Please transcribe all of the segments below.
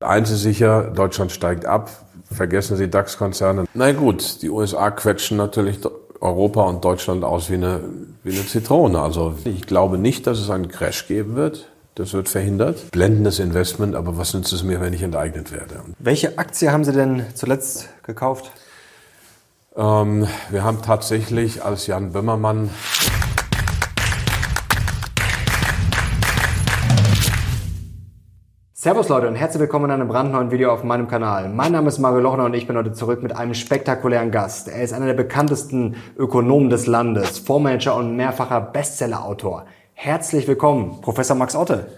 Eins ist sicher, Deutschland steigt ab. Vergessen Sie DAX-Konzerne. Na gut, die USA quetschen natürlich Europa und Deutschland aus wie eine, wie eine Zitrone. Also ich glaube nicht, dass es einen Crash geben wird. Das wird verhindert. Blendendes Investment, aber was nützt es mir, wenn ich enteignet werde? Welche Aktie haben Sie denn zuletzt gekauft? Ähm, wir haben tatsächlich als Jan Böhmermann Servus Leute und herzlich willkommen in einem brandneuen Video auf meinem Kanal. Mein Name ist Mario Lochner und ich bin heute zurück mit einem spektakulären Gast. Er ist einer der bekanntesten Ökonomen des Landes, Fondsmanager und mehrfacher Bestsellerautor. Herzlich willkommen, Professor Max Otte.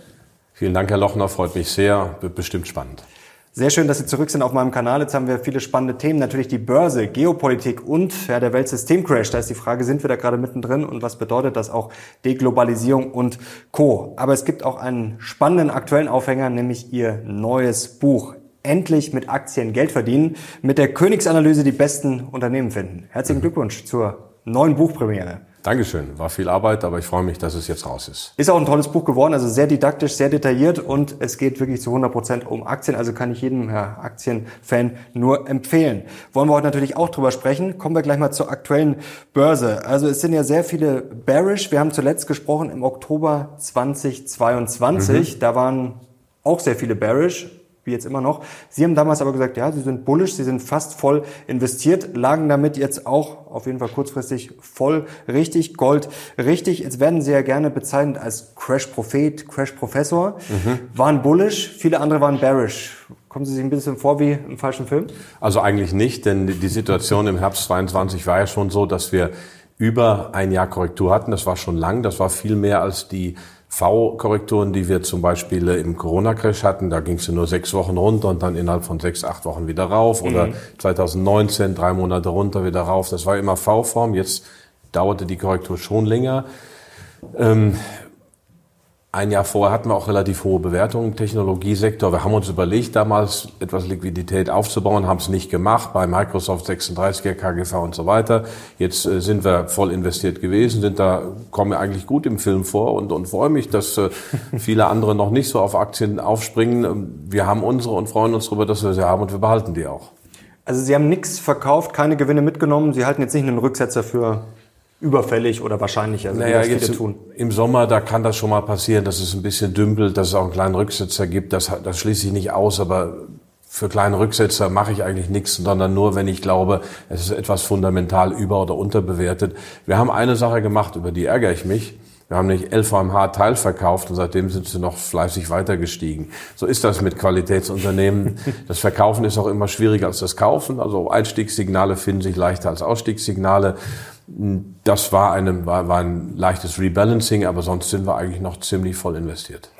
Vielen Dank, Herr Lochner, freut mich sehr, wird bestimmt spannend. Sehr schön, dass Sie zurück sind auf meinem Kanal. Jetzt haben wir viele spannende Themen. Natürlich die Börse, Geopolitik und ja, der Weltsystemcrash. Da ist die Frage, sind wir da gerade mittendrin und was bedeutet das auch Deglobalisierung und Co. Aber es gibt auch einen spannenden aktuellen Aufhänger, nämlich Ihr neues Buch. Endlich mit Aktien Geld verdienen, mit der Königsanalyse die besten Unternehmen finden. Herzlichen Glückwunsch zur neuen Buchpremiere. Dankeschön. War viel Arbeit, aber ich freue mich, dass es jetzt raus ist. Ist auch ein tolles Buch geworden, also sehr didaktisch, sehr detailliert und es geht wirklich zu 100 Prozent um Aktien. Also kann ich jedem ja, Aktienfan nur empfehlen. Wollen wir heute natürlich auch drüber sprechen. Kommen wir gleich mal zur aktuellen Börse. Also es sind ja sehr viele bearish. Wir haben zuletzt gesprochen im Oktober 2022. Mhm. Da waren auch sehr viele bearish wie jetzt immer noch. Sie haben damals aber gesagt, ja, Sie sind bullish, Sie sind fast voll investiert, lagen damit jetzt auch auf jeden Fall kurzfristig voll richtig, Gold richtig. Jetzt werden Sie ja gerne bezeichnet als Crash-Prophet, Crash-Professor. Mhm. Waren bullish, viele andere waren bearish. Kommen Sie sich ein bisschen vor wie im falschen Film? Also eigentlich nicht, denn die Situation im Herbst 22 war ja schon so, dass wir über ein Jahr Korrektur hatten. Das war schon lang, das war viel mehr als die V-Korrekturen, die wir zum Beispiel im Corona-Crash hatten, da ging es nur sechs Wochen runter und dann innerhalb von sechs, acht Wochen wieder rauf. Oder mhm. 2019 drei Monate runter, wieder rauf. Das war immer V-Form. Jetzt dauerte die Korrektur schon länger. Ähm, ein Jahr vorher hatten wir auch relativ hohe Bewertungen im Technologiesektor. Wir haben uns überlegt, damals etwas Liquidität aufzubauen, haben es nicht gemacht, bei Microsoft 36er, KGV und so weiter. Jetzt äh, sind wir voll investiert gewesen, sind da, kommen wir eigentlich gut im Film vor und, und freue mich, dass äh, viele andere noch nicht so auf Aktien aufspringen. Ähm, wir haben unsere und freuen uns darüber, dass wir sie haben und wir behalten die auch. Also Sie haben nichts verkauft, keine Gewinne mitgenommen. Sie halten jetzt nicht einen Rücksetzer für überfällig oder wahrscheinlich. Also naja, jetzt tun. im Sommer, da kann das schon mal passieren, dass es ein bisschen dümpelt, dass es auch einen kleinen Rücksetzer gibt. Das, das schließe ich nicht aus, aber für kleine Rücksetzer mache ich eigentlich nichts, sondern nur, wenn ich glaube, es ist etwas fundamental über- oder unterbewertet. Wir haben eine Sache gemacht, über die ärgere ich mich. Wir haben nicht LVMH Teil verkauft und seitdem sind sie noch fleißig weiter gestiegen. So ist das mit Qualitätsunternehmen. Das Verkaufen ist auch immer schwieriger als das Kaufen. Also Einstiegssignale finden sich leichter als Ausstiegssignale. Das war, eine, war, war ein leichtes Rebalancing, aber sonst sind wir eigentlich noch ziemlich voll investiert.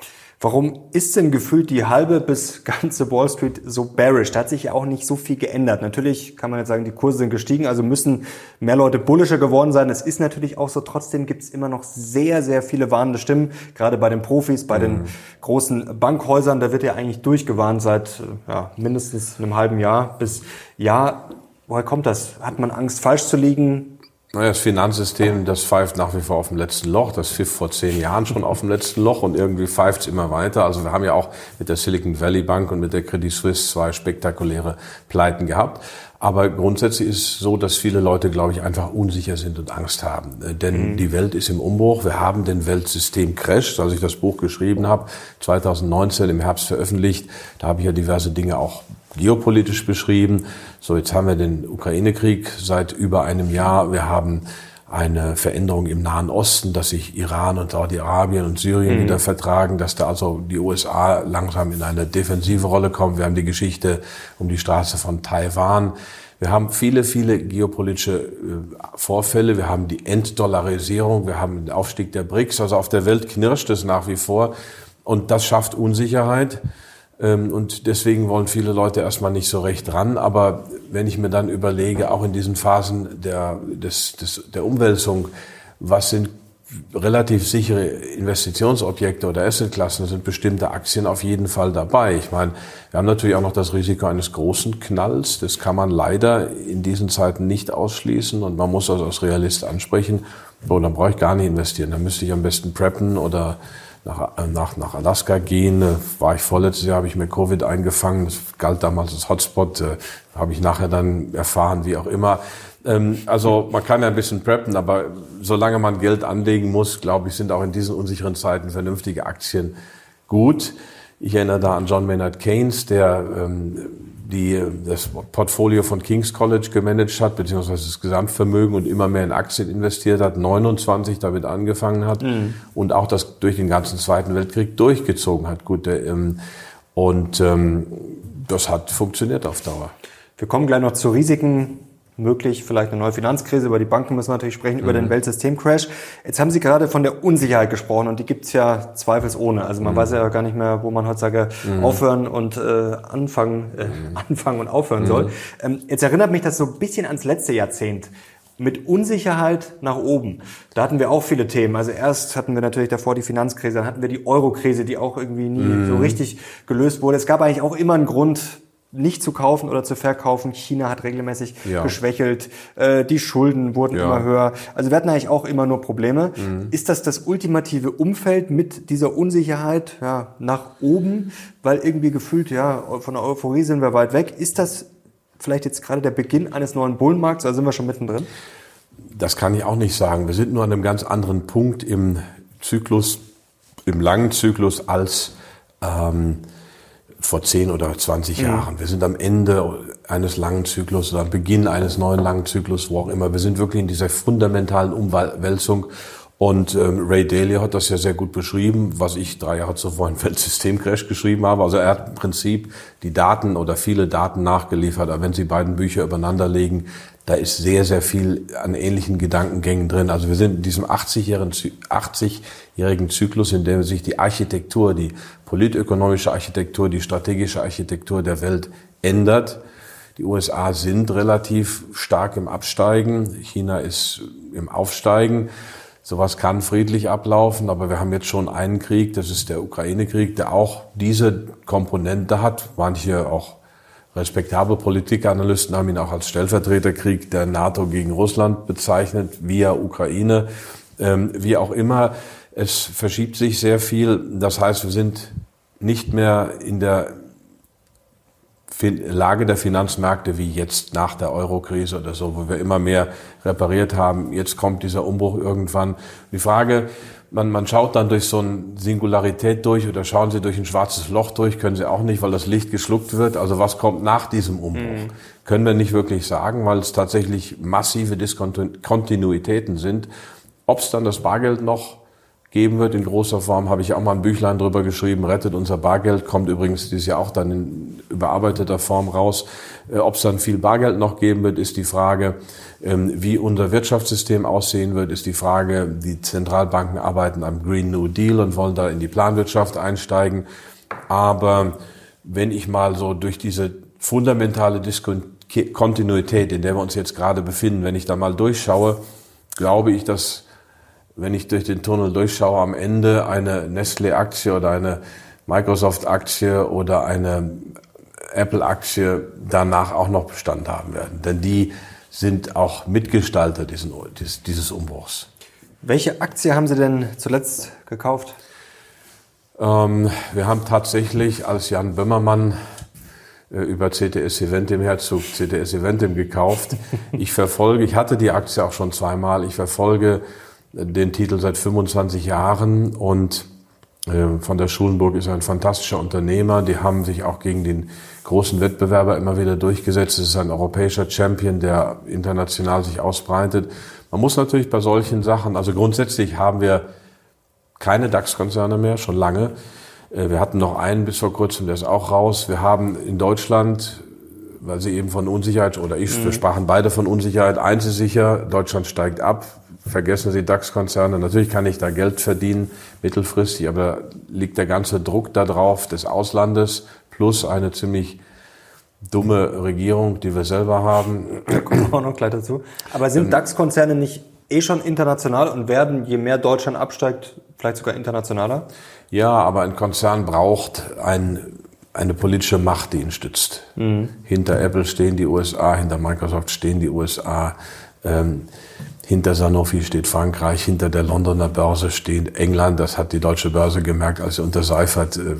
Warum ist denn gefühlt die halbe bis ganze Wall Street so bearish? Da hat sich ja auch nicht so viel geändert. Natürlich kann man jetzt sagen, die Kurse sind gestiegen, also müssen mehr Leute bullischer geworden sein. Es ist natürlich auch so. Trotzdem gibt es immer noch sehr, sehr viele warnende Stimmen, gerade bei den Profis, bei mhm. den großen Bankhäusern. Da wird ja eigentlich durchgewarnt seit ja, mindestens einem halben Jahr bis Jahr. Woher kommt das? Hat man Angst, falsch zu liegen? Naja, das Finanzsystem, das pfeift nach wie vor auf dem letzten Loch. Das pfiff vor zehn Jahren schon auf dem letzten Loch und irgendwie pfeift es immer weiter. Also wir haben ja auch mit der Silicon Valley Bank und mit der Credit Suisse zwei spektakuläre Pleiten gehabt. Aber grundsätzlich ist es so, dass viele Leute, glaube ich, einfach unsicher sind und Angst haben. Äh, denn mhm. die Welt ist im Umbruch. Wir haben den Weltsystem Crash. Als ich das Buch geschrieben habe, 2019 im Herbst veröffentlicht, da habe ich ja diverse Dinge auch geopolitisch beschrieben. So, jetzt haben wir den Ukraine-Krieg seit über einem Jahr. Wir haben eine Veränderung im Nahen Osten, dass sich Iran und Saudi-Arabien und Syrien mhm. wieder vertragen, dass da also die USA langsam in eine defensive Rolle kommen. Wir haben die Geschichte um die Straße von Taiwan. Wir haben viele, viele geopolitische äh, Vorfälle. Wir haben die Enddollarisierung. Wir haben den Aufstieg der BRICS. Also auf der Welt knirscht es nach wie vor. Und das schafft Unsicherheit. Ähm, und deswegen wollen viele Leute erstmal nicht so recht ran. Aber wenn ich mir dann überlege, auch in diesen Phasen der, des, des, der Umwälzung, was sind relativ sichere Investitionsobjekte oder Assetklassen, sind bestimmte Aktien auf jeden Fall dabei. Ich meine, wir haben natürlich auch noch das Risiko eines großen Knalls. Das kann man leider in diesen Zeiten nicht ausschließen und man muss also als Realist ansprechen, so, dann brauche ich gar nicht investieren. Dann müsste ich am besten preppen oder nach, äh, nach, nach Alaska gehen. Äh, war ich vorletztes Jahr, habe ich mir Covid eingefangen. Das galt damals als Hotspot. Äh, habe ich nachher dann erfahren, wie auch immer. Ähm, also man kann ja ein bisschen preppen, aber solange man Geld anlegen muss, glaube ich, sind auch in diesen unsicheren Zeiten vernünftige Aktien gut. Ich erinnere da an John Maynard Keynes, der ähm, die das Portfolio von King's College gemanagt hat, beziehungsweise das Gesamtvermögen und immer mehr in Aktien investiert hat, 29 damit angefangen hat mhm. und auch das durch den ganzen Zweiten Weltkrieg durchgezogen hat. Gut, der, ähm, und ähm, das hat funktioniert auf Dauer. Wir kommen gleich noch zu Risiken möglich, vielleicht eine neue Finanzkrise, über die Banken müssen wir natürlich sprechen, mhm. über den Weltsystemcrash. Jetzt haben Sie gerade von der Unsicherheit gesprochen und die gibt's ja zweifelsohne. Also man mhm. weiß ja gar nicht mehr, wo man heutzutage mhm. aufhören und äh, anfangen, äh, mhm. anfangen und aufhören soll. Mhm. Ähm, jetzt erinnert mich das so ein bisschen ans letzte Jahrzehnt mit Unsicherheit nach oben. Da hatten wir auch viele Themen. Also erst hatten wir natürlich davor die Finanzkrise, dann hatten wir die Eurokrise, die auch irgendwie nie mm. so richtig gelöst wurde. Es gab eigentlich auch immer einen Grund, nicht zu kaufen oder zu verkaufen. China hat regelmäßig ja. geschwächelt, äh, die Schulden wurden ja. immer höher. Also wir hatten eigentlich auch immer nur Probleme. Mhm. Ist das das ultimative Umfeld mit dieser Unsicherheit ja, nach oben, weil irgendwie gefühlt, ja, von der Euphorie sind wir weit weg. Ist das vielleicht jetzt gerade der Beginn eines neuen Bullenmarkts oder sind wir schon mittendrin? Das kann ich auch nicht sagen. Wir sind nur an einem ganz anderen Punkt im Zyklus, im langen Zyklus als ähm, vor 10 oder 20 mhm. Jahren. Wir sind am Ende eines langen Zyklus oder am Beginn eines neuen langen Zyklus, wo auch immer. Wir sind wirklich in dieser fundamentalen Umwälzung. Und ähm, Ray Dalio hat das ja sehr gut beschrieben, was ich drei Jahre zuvor in Weltsystemcrash geschrieben habe. Also er hat im Prinzip die Daten oder viele Daten nachgeliefert. Aber wenn Sie beiden Bücher übereinander legen, da ist sehr, sehr viel an ähnlichen Gedankengängen drin. Also wir sind in diesem 80-jährigen 80 Zyklus, in dem sich die Architektur, die politökonomische Architektur, die strategische Architektur der Welt ändert. Die USA sind relativ stark im Absteigen, China ist im Aufsteigen. Sowas kann friedlich ablaufen, aber wir haben jetzt schon einen Krieg, das ist der Ukraine-Krieg, der auch diese Komponente hat. Manche auch respektable Politikanalysten haben ihn auch als Stellvertreterkrieg der NATO gegen Russland bezeichnet, via Ukraine, ähm, wie auch immer. Es verschiebt sich sehr viel. Das heißt, wir sind nicht mehr in der Lage der Finanzmärkte wie jetzt nach der Eurokrise oder so, wo wir immer mehr repariert haben. Jetzt kommt dieser Umbruch irgendwann. Die Frage, man, man schaut dann durch so eine Singularität durch oder schauen Sie durch ein schwarzes Loch durch, können Sie auch nicht, weil das Licht geschluckt wird. Also was kommt nach diesem Umbruch? Mhm. Können wir nicht wirklich sagen, weil es tatsächlich massive Diskontinuitäten sind. Ob es dann das Bargeld noch geben wird in großer Form, habe ich auch mal ein Büchlein drüber geschrieben, rettet unser Bargeld, kommt übrigens dieses Jahr auch dann in überarbeiteter Form raus. Äh, Ob es dann viel Bargeld noch geben wird, ist die Frage. Ähm, wie unser Wirtschaftssystem aussehen wird, ist die Frage. Die Zentralbanken arbeiten am Green New Deal und wollen da in die Planwirtschaft einsteigen. Aber wenn ich mal so durch diese fundamentale Diskontinuität, in der wir uns jetzt gerade befinden, wenn ich da mal durchschaue, glaube ich, dass wenn ich durch den Tunnel durchschaue, am Ende eine Nestle-Aktie oder eine Microsoft-Aktie oder eine Apple-Aktie danach auch noch Bestand haben werden. Denn die sind auch Mitgestalter diesen, dieses Umbruchs. Welche Aktie haben Sie denn zuletzt gekauft? Ähm, wir haben tatsächlich, als Jan Böhmermann äh, über CTS Eventim Herzog CTS Eventim gekauft. Ich verfolge, ich hatte die Aktie auch schon zweimal, ich verfolge den Titel seit 25 Jahren und äh, von der Schulenburg ist ein fantastischer Unternehmer. Die haben sich auch gegen den großen Wettbewerber immer wieder durchgesetzt. Es ist ein europäischer Champion, der international sich ausbreitet. Man muss natürlich bei solchen Sachen, also grundsätzlich haben wir keine DAX-Konzerne mehr, schon lange. Äh, wir hatten noch einen bis vor kurzem, der ist auch raus. Wir haben in Deutschland, weil Sie eben von Unsicherheit, oder ich, mhm. wir sprachen beide von Unsicherheit, eins ist sicher, Deutschland steigt ab vergessen Sie DAX-Konzerne. Natürlich kann ich da Geld verdienen, mittelfristig, aber liegt der ganze Druck da drauf des Auslandes plus eine ziemlich dumme Regierung, die wir selber haben. Da kommen wir auch noch gleich dazu. Aber sind ähm, DAX-Konzerne nicht eh schon international und werden, je mehr Deutschland absteigt, vielleicht sogar internationaler? Ja, aber ein Konzern braucht ein, eine politische Macht, die ihn stützt. Mhm. Hinter Apple stehen die USA, hinter Microsoft stehen die USA. Ähm, Hinter Sanofi steht Frankreich, hinter der Londoner Börse steht England. Das hat die deutsche Börse gemerkt, als sie unter Seifert äh,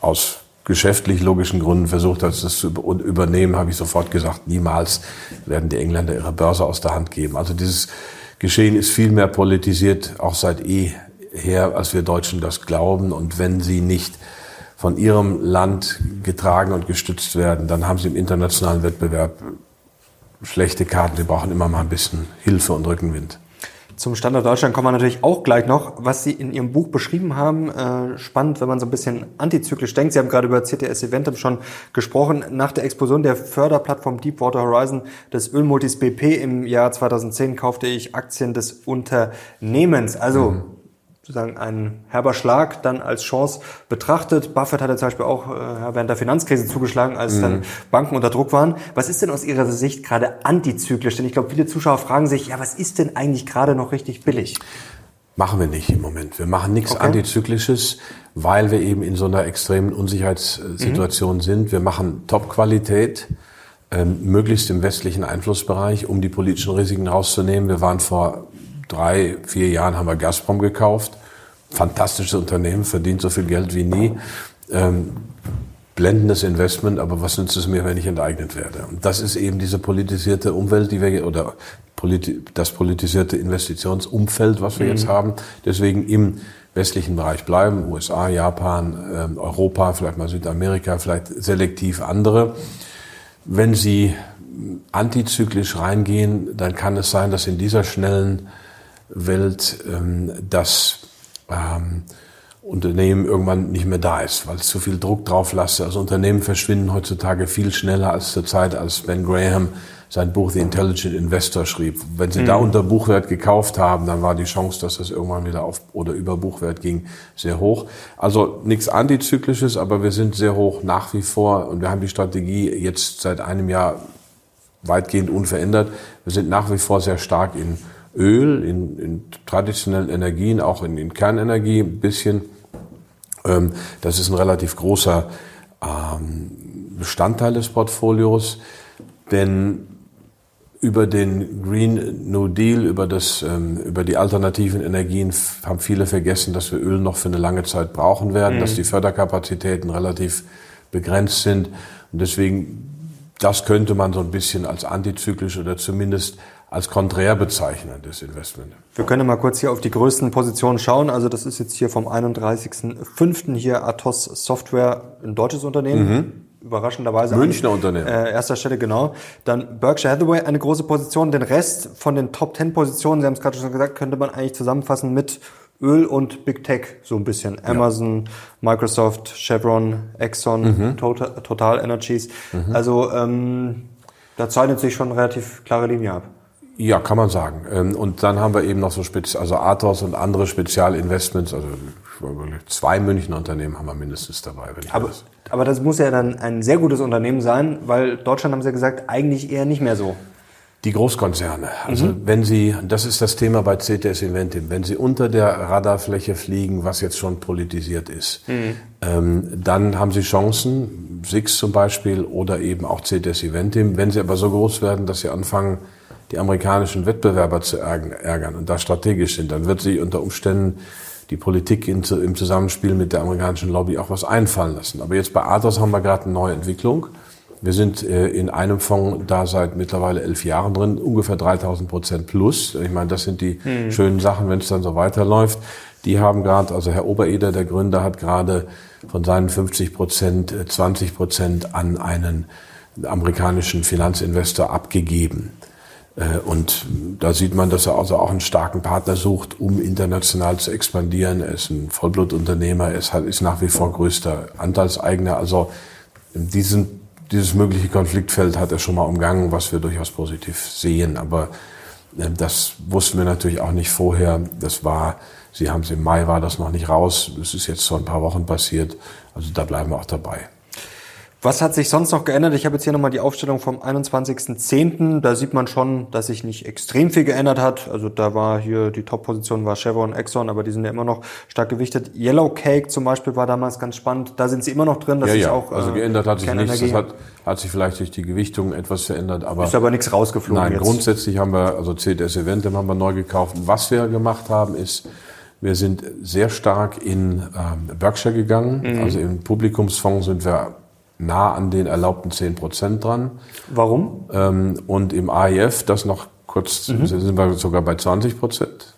aus geschäftlich logischen Gründen versucht hat, das zu übernehmen, habe ich sofort gesagt, niemals werden die Engländer ihre Börse aus der Hand geben. Also dieses Geschehen ist viel mehr politisiert, auch seit eh her, als wir Deutschen das glauben. Und wenn sie nicht von ihrem Land getragen und gestützt werden, dann haben sie im internationalen Wettbewerb schlechte Karten. Sie brauchen immer mal ein bisschen Hilfe und Rückenwind. Zum Standort Deutschland kommen wir natürlich auch gleich noch. Was Sie in Ihrem Buch beschrieben haben, äh, spannend, wenn man so ein bisschen antizyklisch denkt. Sie haben gerade über CTS Eventum schon gesprochen. Nach der Explosion der Förderplattform Deepwater Horizon des Ölmultis BP im Jahr 2010 kaufte ich Aktien des Unternehmens. Also mhm sozusagen ein herber Schlag dann als Chance betrachtet. Buffett hatte zum Beispiel auch äh, während der Finanzkrise zugeschlagen, als mhm. dann Banken unter Druck waren. Was ist denn aus Ihrer Sicht gerade antizyklisch? Denn ich glaube, viele Zuschauer fragen sich, ja, was ist denn eigentlich gerade noch richtig billig? Machen wir nicht im Moment. Wir machen nichts okay. Antizyklisches, weil wir eben in so einer extremen Unsicherheitssituation mhm. sind. Wir machen Top-Qualität, ähm, möglichst im westlichen Einflussbereich, um die politischen Risiken rauszunehmen. Wir waren vor drei, vier Jahren haben wir Gazprom gekauft. Fantastisches Unternehmen, verdient so viel Geld wie nie. Ähm, blendendes Investment, aber was nützt es mir, wenn ich enteignet werde? Und das ist eben diese politisierte Umwelt, die wir, oder politi das politisierte Investitionsumfeld, was wir mhm. jetzt haben. Deswegen im westlichen Bereich bleiben, USA, Japan, äh, Europa, vielleicht mal Südamerika, vielleicht selektiv andere. Wenn Sie antizyklisch reingehen, dann kann es sein, dass in dieser schnellen Welt ähm, das ähm, Unternehmen irgendwann nicht mehr da ist, weil es zu viel Druck drauf lasse. Also Unternehmen verschwinden heutzutage viel schneller als zur Zeit, als Ben Graham sein Buch The Intelligent Investor schrieb. Wenn Sie mhm. da unter Buchwert gekauft haben, dann war die Chance, dass das irgendwann wieder auf oder über Buchwert ging, sehr hoch. Also nichts Antizyklisches, aber wir sind sehr hoch nach wie vor und wir haben die Strategie jetzt seit einem Jahr weitgehend unverändert. Wir sind nach wie vor sehr stark in Öl, in, in traditionellen Energien, auch in, in Kernenergie ein bisschen. Ähm, das ist ein relativ großer ähm, Bestandteil des Portfolios, denn über den Green New Deal, über, das, ähm, über die alternativen Energien haben viele vergessen, dass wir Öl noch für eine lange Zeit brauchen werden, mhm. dass die Förderkapazitäten relativ begrenzt sind. Und deswegen, das könnte man so ein bisschen als antizyklisch oder zumindest als konträr bezeichnen, das Investment. Wir können mal kurz hier auf die größten Positionen schauen. Also das ist jetzt hier vom 31.05. hier Atos Software, ein deutsches Unternehmen. Mhm. Überraschenderweise. Münchner an, Unternehmen. Äh, erster Stelle, genau. Dann Berkshire Hathaway, eine große Position. Den Rest von den Top 10 Positionen, Sie haben es gerade schon gesagt, könnte man eigentlich zusammenfassen mit Öl und Big Tech so ein bisschen. Amazon, ja. Microsoft, Chevron, Exxon, mhm. Total, Total Energies. Mhm. Also ähm, da zeichnet sich schon eine relativ klare Linie ab. Ja, kann man sagen. Ähm, und dann haben wir eben noch so Spez also Athos und andere Spezialinvestments, also zwei Münchner Unternehmen haben wir mindestens dabei. aber, das aber das muss ja dann ein sehr gutes Unternehmen sein, weil Deutschland haben Sie ja gesagt, eigentlich eher nicht mehr so. Die Großkonzerne. Also mhm. wenn Sie, das ist das Thema bei CTS Inventim, wenn Sie unter der Radarfläche fliegen, was jetzt schon politisiert ist, mhm. ähm, dann haben Sie Chancen, SIX zum Beispiel oder eben auch CTS Inventim. Wenn Sie aber so groß werden, dass Sie anfangen, die amerikanischen Wettbewerber zu ärgern und da strategisch sind, dann wird sich unter Umständen die Politik im Zusammenspiel mit der amerikanischen Lobby auch was einfallen lassen. Aber jetzt bei Athos haben wir gerade eine neue Entwicklung. Wir sind äh, in einem Fonds da seit mittlerweile elf Jahren drin, ungefähr 3000 Prozent plus. Ich meine, das sind die hm. schönen Sachen, wenn es dann so weiterläuft. Die haben gerade, also Herr Obereder, der Gründer, hat gerade von seinen 50 Prozent 20 äh, Prozent an einen amerikanischen Finanzinvestor abgegeben. Äh, und da sieht man, dass er also auch einen starken Partner sucht, um international zu expandieren. Er ist ein Vollblutunternehmer, er ist, halt, nach wie vor größter Anteilseigner. Also diesen, dieses mögliche Konfliktfeld hat er schon mal umgangen, was wir durchaus positiv sehen. Aber äh, das wussten wir natürlich auch nicht vorher. Das war, Sie haben es im Mai, war das noch nicht raus. Das ist jetzt vor ein paar Wochen passiert. Also da bleiben wir auch dabei. Was hat sich sonst noch geändert? Ich habe jetzt hier nochmal die Aufstellung vom 21.10. Da sieht man schon, dass sich nicht extrem viel geändert hat. Also da war hier, die Top-Position war Chevron, Exxon, aber die sind ja immer noch stark gewichtet. Yellow Cake zum Beispiel war damals ganz spannend. Da sind sie immer noch drin. Das ja, ist ja. auch, also äh, geändert hat sich nichts. Das hat, hat sich vielleicht durch die Gewichtung etwas verändert. Aber ist aber nichts rausgeflogen Nein, jetzt. grundsätzlich haben wir, also CTS Eventem haben wir neu gekauft. Was wir gemacht haben, ist, wir sind sehr stark in ähm, Berkshire gegangen. Mhm. Also im Publikumsfonds sind wir nah an den erlaubten 10 Prozent dran. Warum? Ähm, und im AIF, das noch kurz, mhm. sind wir sogar bei 20 Prozent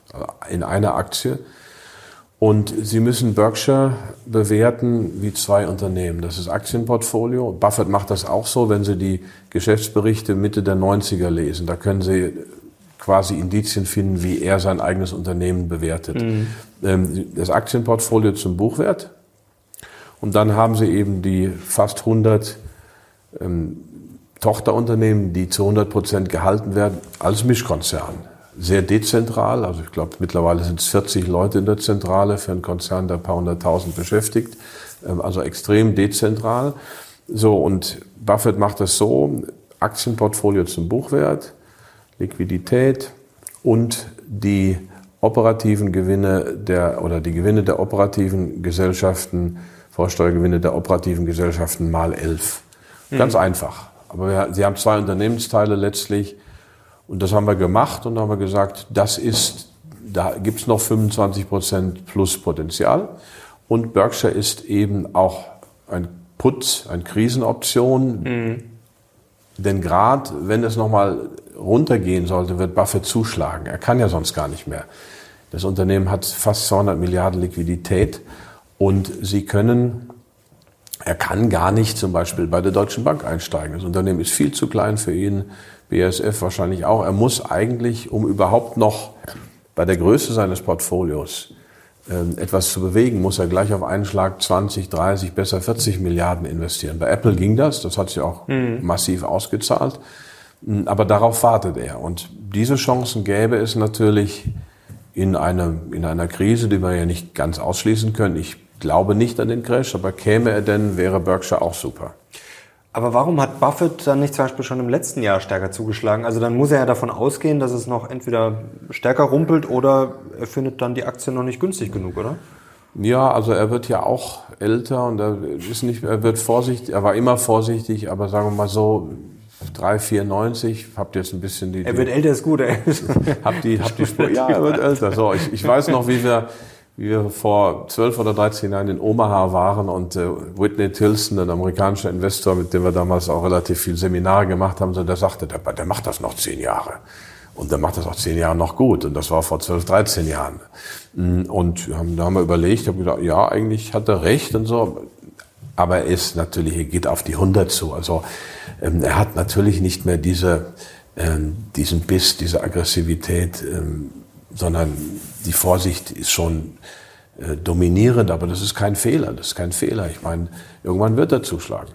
in einer Aktie. Und Sie müssen Berkshire bewerten wie zwei Unternehmen. Das ist Aktienportfolio. Buffett macht das auch so, wenn Sie die Geschäftsberichte Mitte der 90er lesen. Da können Sie quasi Indizien finden, wie er sein eigenes Unternehmen bewertet. Mhm. Ähm, das Aktienportfolio zum Buchwert und dann haben sie eben die fast 100 ähm, Tochterunternehmen, die zu 100 Prozent gehalten werden, als Mischkonzern. Sehr dezentral, also ich glaube mittlerweile sind es 40 Leute in der Zentrale für einen Konzern, der ein paar hunderttausend beschäftigt, ähm, also extrem dezentral. So, und Buffett macht das so, Aktienportfolio zum Buchwert, Liquidität und die operativen Gewinne der, oder die Gewinne der operativen Gesellschaften Vorsteuergewinne der operativen Gesellschaften mal elf. Ganz mhm. einfach. Aber wir, sie haben zwei Unternehmensteile letztlich und das haben wir gemacht und haben wir gesagt, das ist, da gibt's noch 25 Prozent plus Potenzial. Und Berkshire ist eben auch ein Putz, eine Krisenoption. Mhm. Denn gerade wenn es nochmal runtergehen sollte, wird Buffett zuschlagen. Er kann ja sonst gar nicht mehr. Das Unternehmen hat fast 200 Milliarden Liquidität und Sie können, er kann gar nicht zum Beispiel bei der Deutschen Bank einsteigen. Das Unternehmen ist viel zu klein für ihn, BASF wahrscheinlich auch. Er muss eigentlich, um überhaupt noch bei der Größe seines Portfolios äh, etwas zu bewegen, muss er gleich auf einen Schlag 20, 30, besser 40 Milliarden investieren. Bei Apple ging das, das hat sich auch mhm. massiv ausgezahlt. Hm, aber darauf wartet er. Und diese Chancen gäbe es natürlich in, eine, in einer Krise, die wir ja nicht ganz ausschließen können. Ich glaube nicht an den Crash, aber käme er denn, wäre Berkshire auch super. Aber warum hat Buffett dann nicht zum Beispiel schon im letzten Jahr stärker zugeschlagen? Also dann muss er ja davon ausgehen, dass es noch entweder stärker rumpelt oder er findet dann die Aktie noch nicht günstig genug, oder? Ja, also er wird ja auch älter und er ist nicht, er wird vorsichtig, er war immer vorsichtig, aber sagen wir mal so, 3,94, habt jetzt ein bisschen die... Er wird älter, ist gut, ey. Hab die, hab die Spur, ja, er wird älter. So, ich, ich weiß noch, wie wir, wie wir vor 12 oder 13 Jahren in Omaha waren und äh, Whitney Tilson, ein amerikanischer Investor, mit dem wir damals auch relativ viel Seminare gemacht haben, so, der sagte, der, der macht das noch zehn Jahre. Und der macht das auch zehn Jahre noch gut. Und das war vor 12, 13 Jahren. Mm, und da haben wir überlegt, habe gesagt, ja, eigentlich hat er recht und so. Aber er ist natürlich, er geht auf die 100 zu. Also ähm, er hat natürlich nicht mehr diese, ähm, diesen Biss, diese Aggressivität, ähm, sondern die Vorsicht ist schon äh, dominierend, aber das ist kein Fehler, das ist kein Fehler. Ich meine, irgendwann wird er zuschlagen.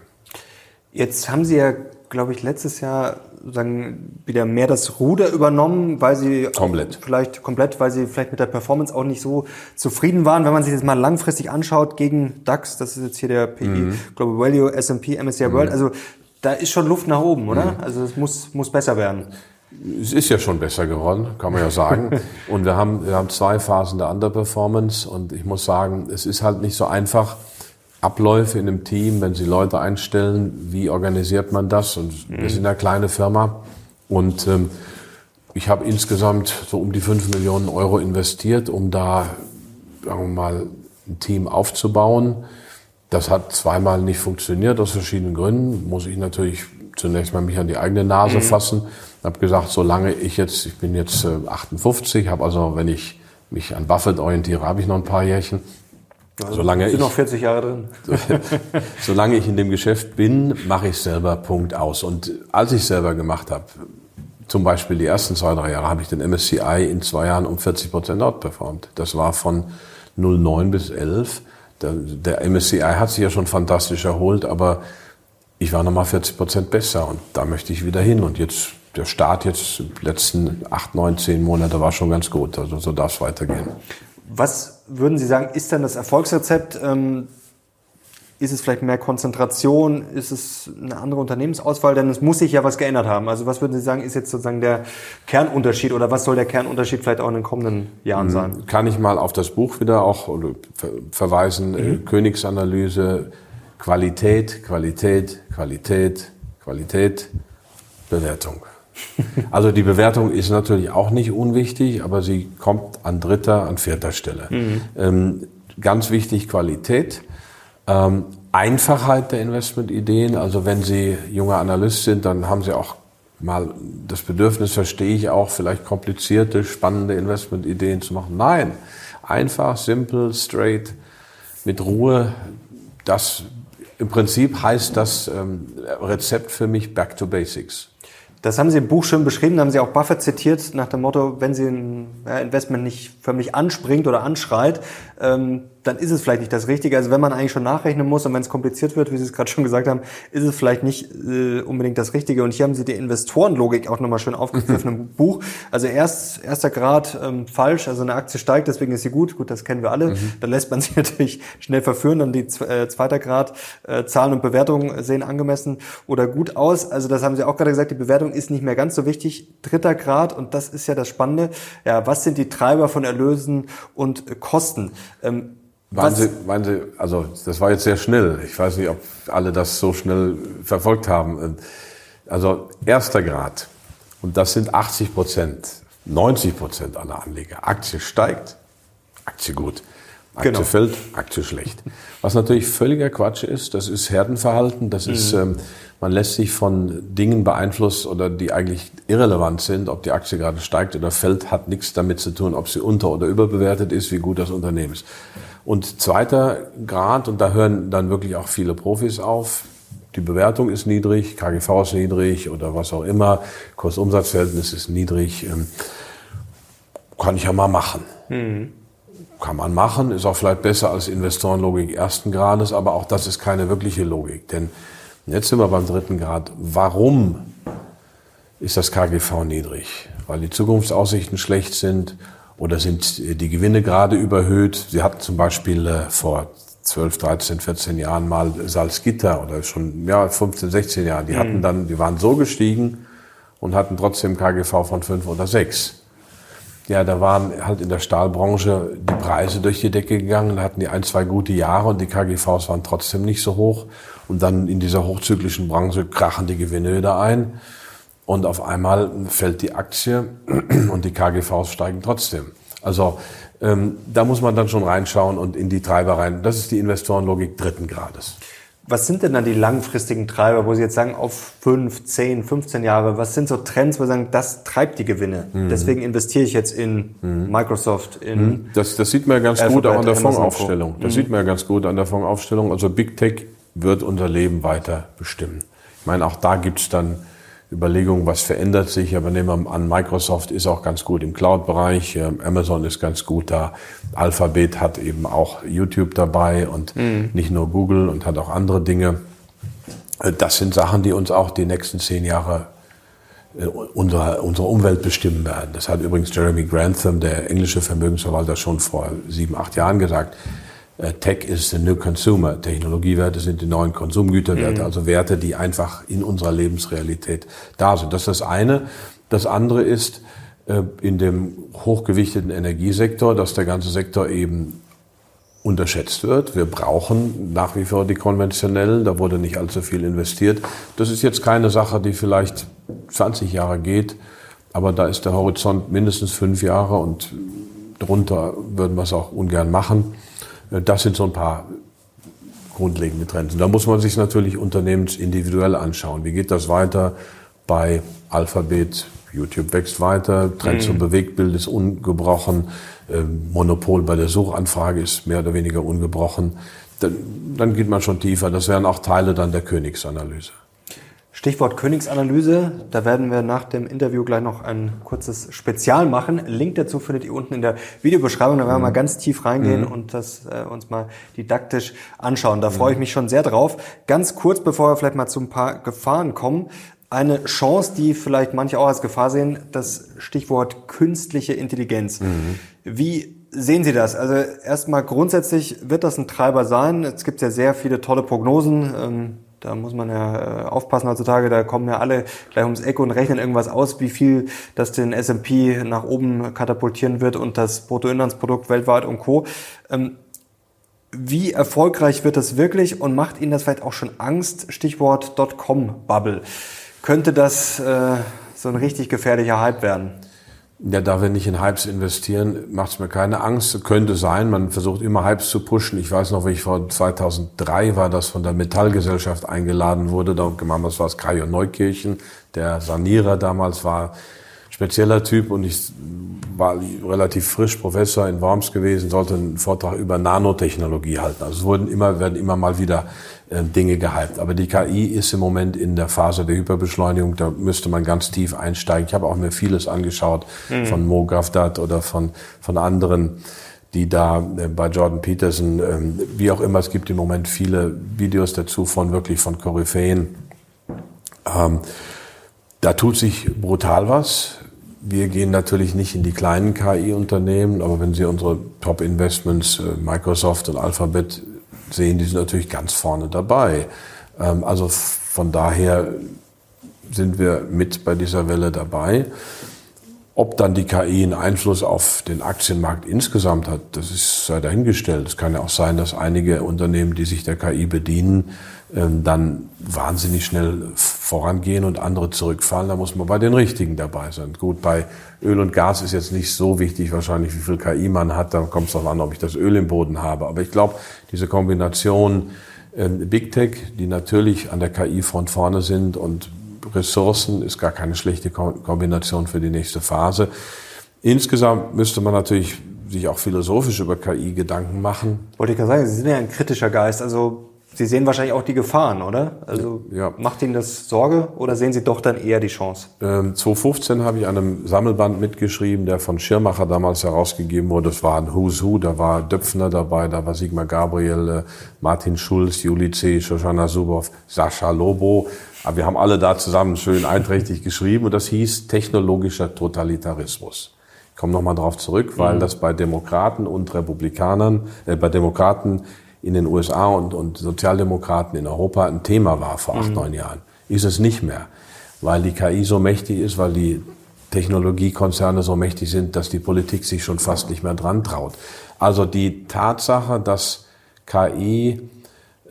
Jetzt haben Sie ja, glaube ich, letztes Jahr sagen wieder mehr das Ruder übernommen, weil sie komplett. vielleicht komplett, weil sie vielleicht mit der Performance auch nicht so zufrieden waren. Wenn man sich das mal langfristig anschaut gegen DAX, das ist jetzt hier der PE mhm. Global Value, S&P, MSCI mhm. World, also da ist schon Luft nach oben, oder? Mhm. Also es muss muss besser werden. Es ist ja schon besser geworden, kann man ja sagen. und wir haben, wir haben zwei Phasen der Underperformance und ich muss sagen, es ist halt nicht so einfach, Abläufe in einem Team, wenn Sie Leute einstellen, wie organisiert man das? Und wir sind eine kleine Firma und ähm, ich habe insgesamt so um die fünf Millionen Euro investiert, um da, sagen wir mal, ein Team aufzubauen. Das hat zweimal nicht funktioniert, aus verschiedenen Gründen. Muss ich natürlich zunächst mal mich an die eigene Nase mhm. Fassen. Habe gesagt, solange ich jetzt, ich bin jetzt 58, äh, habe also, wenn ich mich an Buffett orientiere, habe ich noch ein paar Jährchen. Also solange sind ich, noch 40 Jahre drin. solange ich in dem Geschäft bin, mache ich selber Punkt aus. Und als ich selber gemacht habe, zum Beispiel die ersten zwei, drei Jahre, habe ich den MSCI in zwei Jahren um 40 Prozent outperformed. Das war von 09 bis 11. Der, der MSCI hat sich ja schon fantastisch erholt, aber ich war nochmal 40 Prozent besser und da möchte ich wieder hin. Und jetzt, der Start jetzt, letzten acht, neun, zehn Monate war schon ganz gut. Also so darf es weitergehen. Was würden Sie sagen, ist denn das Erfolgsrezept? Ähm, Ist es vielleicht mehr Konzentration? Ist es eine andere Unternehmensauswahl? Denn es muss sich ja was geändert haben. Also was würden Sie sagen, ist jetzt sozusagen der Kernunterschied oder was soll der Kernunterschied vielleicht auch in den kommenden Jahren mhm. sein? Kann ich mal auf das Buch wieder auch verweisen. Mhm. Äh, Königsanalyse, Qualität, Qualität, Qualität, Qualität, Bewertung. Also die Bewertung ist natürlich auch nicht unwichtig, aber sie kommt an dritter, an vierter Stelle. Mhm. Ähm, ganz wichtig Qualität. Ähm, Einfachheit der Investmentideen. Also wenn Sie junger Analyst sind, dann haben Sie auch mal das Bedürfnis, verstehe ich auch, vielleicht komplizierte, spannende Investmentideen zu machen. Nein, einfach, simpel, straight, mit Ruhe. Das im Prinzip heißt das ähm, Rezept für mich Back to Basics. Das haben Sie im Buch schön beschrieben, da haben Sie auch Buffett zitiert nach dem Motto, wenn Sie ein Investment nicht für mich anspringt oder anschreit, ähm, dann ist es vielleicht nicht das Richtige. Also wenn man eigentlich schon nachrechnen muss und wenn es kompliziert wird, wie Sie es gerade schon gesagt haben, ist es vielleicht nicht äh, unbedingt das Richtige. Und hier haben Sie die Investorenlogik auch nochmal schön aufgegriffen im Buch. Also erst erster Grad ähm, falsch, also eine Aktie steigt, deswegen ist sie gut. Gut, das kennen wir alle. Mhm. Dann lässt man sich natürlich schnell verführen. Dann die äh, zweiter Grad äh, Zahlen und Bewertungen sehen angemessen oder gut aus. Also das haben Sie auch gerade gesagt, die Bewertung ist nicht mehr ganz so wichtig. Dritter Grad, und das ist ja das Spannende, ja, was sind die Treiber von Erlösen und Kosten? Ähm, waren Sie, waren Sie, also das war jetzt sehr schnell. Ich weiß nicht, ob alle das so schnell verfolgt haben. Also erster Grad. Und das sind 80 Prozent, 90 Prozent aller Anleger. Aktie steigt, Aktie gut. Aktie genau. fällt, Aktie schlecht. Was natürlich völliger Quatsch ist, das ist Herdenverhalten, das mhm. ist, ähm, man lässt sich von Dingen beeinflussen oder die eigentlich irrelevant sind. Ob die Aktie gerade steigt oder fällt, hat nichts damit zu tun, ob sie unter- oder überbewertet ist, wie gut das Unternehmen ist. Und zweiter Grad, und da hören dann wirklich auch viele Profis auf, die Bewertung ist niedrig, KGV ist niedrig oder was auch immer, Kursumsatzverhältnis ist niedrig, ähm, kann ich ja mal machen. Mhm. Kann man machen, ist auch vielleicht besser als Investorenlogik ersten Grades, aber auch das ist keine wirkliche Logik. Denn jetzt sind wir beim dritten Grad. Warum ist das KGV niedrig? Weil die Zukunftsaussichten schlecht sind oder sind die Gewinne gerade überhöht? Sie hatten zum Beispiel äh, vor 12, 13, 14 Jahren mal Salzgitter oder schon ja 15, 16 Jahren. Die hatten mhm. dann, die waren so gestiegen und hatten trotzdem KGV von 5 oder 6. Ja, da waren halt in der Stahlbranche die Preise durch die Decke gegangen, da hatten die ein, zwei gute Jahre und die KGVs waren trotzdem nicht so hoch. Und dann in dieser hochzyklischen Branche krachen die Gewinne wieder ein. Und auf einmal fällt die Aktie und die KGVs steigen trotzdem. Also ähm, da muss man dann schon reinschauen und in die Treiber rein. Das ist die Investorenlogik dritten Grades. Was sind denn dann die langfristigen Treiber, wo Sie jetzt sagen, auf 5, 10, 15 Jahre, was sind so Trends, wo Sie sagen, das treibt die Gewinne? Mhm. Deswegen investiere ich jetzt in mhm. Microsoft, in... Mhm. Das, das sieht man ja ganz Alphabet, gut auch an der Fondsaufstellung. Das mhm. sieht man ja ganz gut an der Fondsaufstellung. Also Big Tech wird unser Leben weiter bestimmen. Ich meine, auch da gibt's dann Überlegungen, was verändert sich. Aber nehmen wir an, Microsoft ist auch ganz gut im Cloud-Bereich, ähm, Amazon ist ganz gut da, Alphabet hat eben auch YouTube dabei und mhm. nicht nur Google und hat auch andere Dinge. Äh, das sind Sachen, die uns auch die nächsten zehn Jahre äh, unsere, unsere Umwelt bestimmen werden. Das hat übrigens Jeremy Grantham, der englische Vermögensverwalter, schon vor sieben, acht Jahren gesagt. Äh, Tech is the new consumer. Technologiewerte sind die neuen Konsumgüterwerte, mhm. also Werte, die einfach in unserer Lebensrealität da sind. Das ist das eine. Das andere ist äh, in dem hochgewichteten Energiesektor, dass der ganze Sektor eben unterschätzt wird. Wir brauchen nach wie vor die konventionellen, da wurde nicht allzu viel investiert. Das ist jetzt keine Sache, die vielleicht 20 Jahre geht, aber da ist der Horizont mindestens fünf Jahre und drunter würden wir es auch ungern machen. Das sind so ein paar grundlegende Trends. Und da muss man sich natürlich unternehmensindividuell anschauen. Wie geht das weiter bei Alphabet? YouTube wächst weiter, Trend mhm. zum Bewegtbild ist ungebrochen, ähm, Monopol bei der Suchanfrage ist mehr oder weniger ungebrochen. Dann, dann geht man schon tiefer. Das wären auch Teile dann der Königsanalyse. Stichwort Königsanalyse. Da werden wir nach dem Interview gleich noch ein kurzes Spezial machen. Link dazu findet ihr unten in der Videobeschreibung. Da werden wir mal ganz tief reingehen mhm. und das äh, uns mal didaktisch anschauen. Da freue ich mich schon sehr drauf. Ganz kurz, bevor wir vielleicht mal zu ein paar Gefahren kommen. Eine Chance, die vielleicht manche auch als Gefahr sehen, das Stichwort künstliche Intelligenz. Mhm. Wie sehen Sie das? Also erstmal grundsätzlich wird das ein Treiber sein. Es gibt ja sehr viele tolle Prognosen. Ähm, da muss man ja äh, aufpassen heutzutage, da kommen ja alle gleich ums Eck und rechnen irgendwas aus, wie viel das den S&P nach oben katapultieren wird und das Bruttoinlandsprodukt weltweit und Co. Ähm, wie erfolgreich wird das wirklich und macht Ihnen das vielleicht auch schon Angst? Stichwort Dotcom-Bubble. Könnte das äh, so ein richtig gefährlicher Hype werden? Ja, da wir nicht in Hypes investieren, macht es mir keine Angst. Könnte sein, man versucht immer Hypes zu pushen. Ich weiß noch, wie ich vor 2003 war, das von der Metallgesellschaft eingeladen wurde. Da damals war es Kajo Neukirchen, der Sanierer damals war spezieller Typ und ich war relativ frisch Professor in Worms gewesen, sollte einen Vortrag über Nanotechnologie halten. Also es wurden immer, werden immer mal wieder Dinge gehypt. Aber die KI ist im Moment in der Phase der Hyperbeschleunigung, da müsste man ganz tief einsteigen. Ich habe auch mir vieles angeschaut mhm. von Mo Gavdat oder von, von anderen die da äh, bei Jordan Peterson, ähm, wie auch immer, es gibt im Moment viele Videos dazu von wirklich von Koryphäen. Ähm, da tut sich brutal was. Wir gehen natürlich nicht in die kleinen KI-Unternehmen, aber wenn Sie unsere Top-Investments, äh, Microsoft und Alphabet sehen, die sind natürlich ganz vorne dabei. Ähm, also von daher sind wir mit bei dieser Welle dabei. Ob dann die KI einen Einfluss auf den Aktienmarkt insgesamt hat, das ist sei dahingestellt. Es kann ja auch sein, dass einige Unternehmen, die sich der KI bedienen, dann wahnsinnig schnell vorangehen und andere zurückfallen. Da muss man bei den Richtigen dabei sein. Gut, bei Öl und Gas ist jetzt nicht so wichtig wahrscheinlich, wie viel KI man hat. Da kommt es darauf an, ob ich das Öl im Boden habe. Aber ich glaube, diese Kombination ähm, Big Tech, die natürlich an der KI-Front vorne sind und Ressourcen ist gar keine schlechte Kombination für die nächste Phase. Insgesamt müsste man natürlich sich auch philosophisch über KI Gedanken machen. Wollte ich gerade sagen, Sie sind ja ein kritischer Geist. Also Sie sehen wahrscheinlich auch die Gefahren, oder? Also ja. macht Ihnen das Sorge oder sehen Sie doch dann eher die Chance? Ähm, 2015 habe ich an einem Sammelband mitgeschrieben, der von Schirmacher damals herausgegeben wurde. Das war ein Who's Who, da war Döpfner dabei, da war Sigmar Gabriel, äh, Martin Schulz, Juli C., Shoshana Zuboff, Sascha Lobo. Aber wir haben alle da zusammen schön einträchtig geschrieben und das hieß technologischer Totalitarismus. Ich komme nochmal drauf zurück, weil mhm. das bei Demokraten und Republikanern, äh, bei Demokraten in den USA und, und Sozialdemokraten in Europa ein Thema war vor acht, mhm. neun Jahren. Ist es nicht mehr, weil die KI so mächtig ist, weil die Technologiekonzerne so mächtig sind, dass die Politik sich schon fast nicht mehr dran traut. Also die Tatsache, dass KI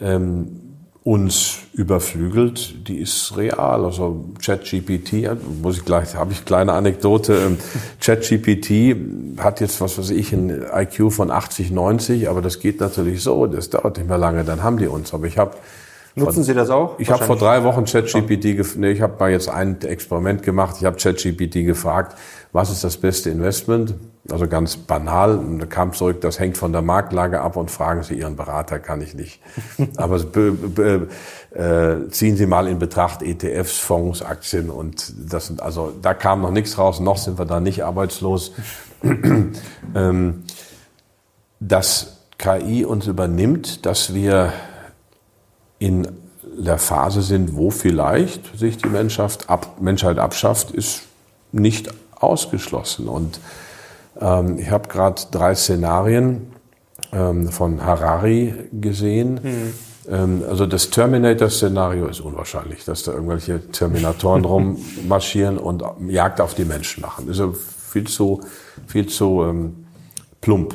ähm, uns überflügelt, die ist real. Also ChatGPT, muss ich gleich, habe ich kleine Anekdote. Ähm, ChatGPT hat jetzt, was weiß ich, ein IQ von 80, 90, aber das geht natürlich so, das dauert nicht mehr lange, dann haben die uns. Aber ich habe Nutzen Sie das auch? Ich habe vor drei Wochen ChatGPT, nee, ich habe mal jetzt ein Experiment gemacht. Ich habe ChatGPT gefragt, was ist das beste Investment? Also ganz banal. Und da kam zurück, das hängt von der Marktlage ab und fragen Sie Ihren Berater, kann ich nicht. Aber äh, ziehen Sie mal in Betracht ETFs, Fonds, Aktien und das sind also da kam noch nichts raus. Noch sind wir da nicht arbeitslos. ähm, dass KI uns übernimmt, dass wir in der Phase sind, wo vielleicht sich die Menschheit, ab, Menschheit abschafft, ist nicht ausgeschlossen. Und ähm, ich habe gerade drei Szenarien ähm, von Harari gesehen. Mhm. Ähm, also das Terminator-Szenario ist unwahrscheinlich, dass da irgendwelche Terminatoren rummarschieren und Jagd auf die Menschen machen. Das ist viel zu, viel zu ähm, plump.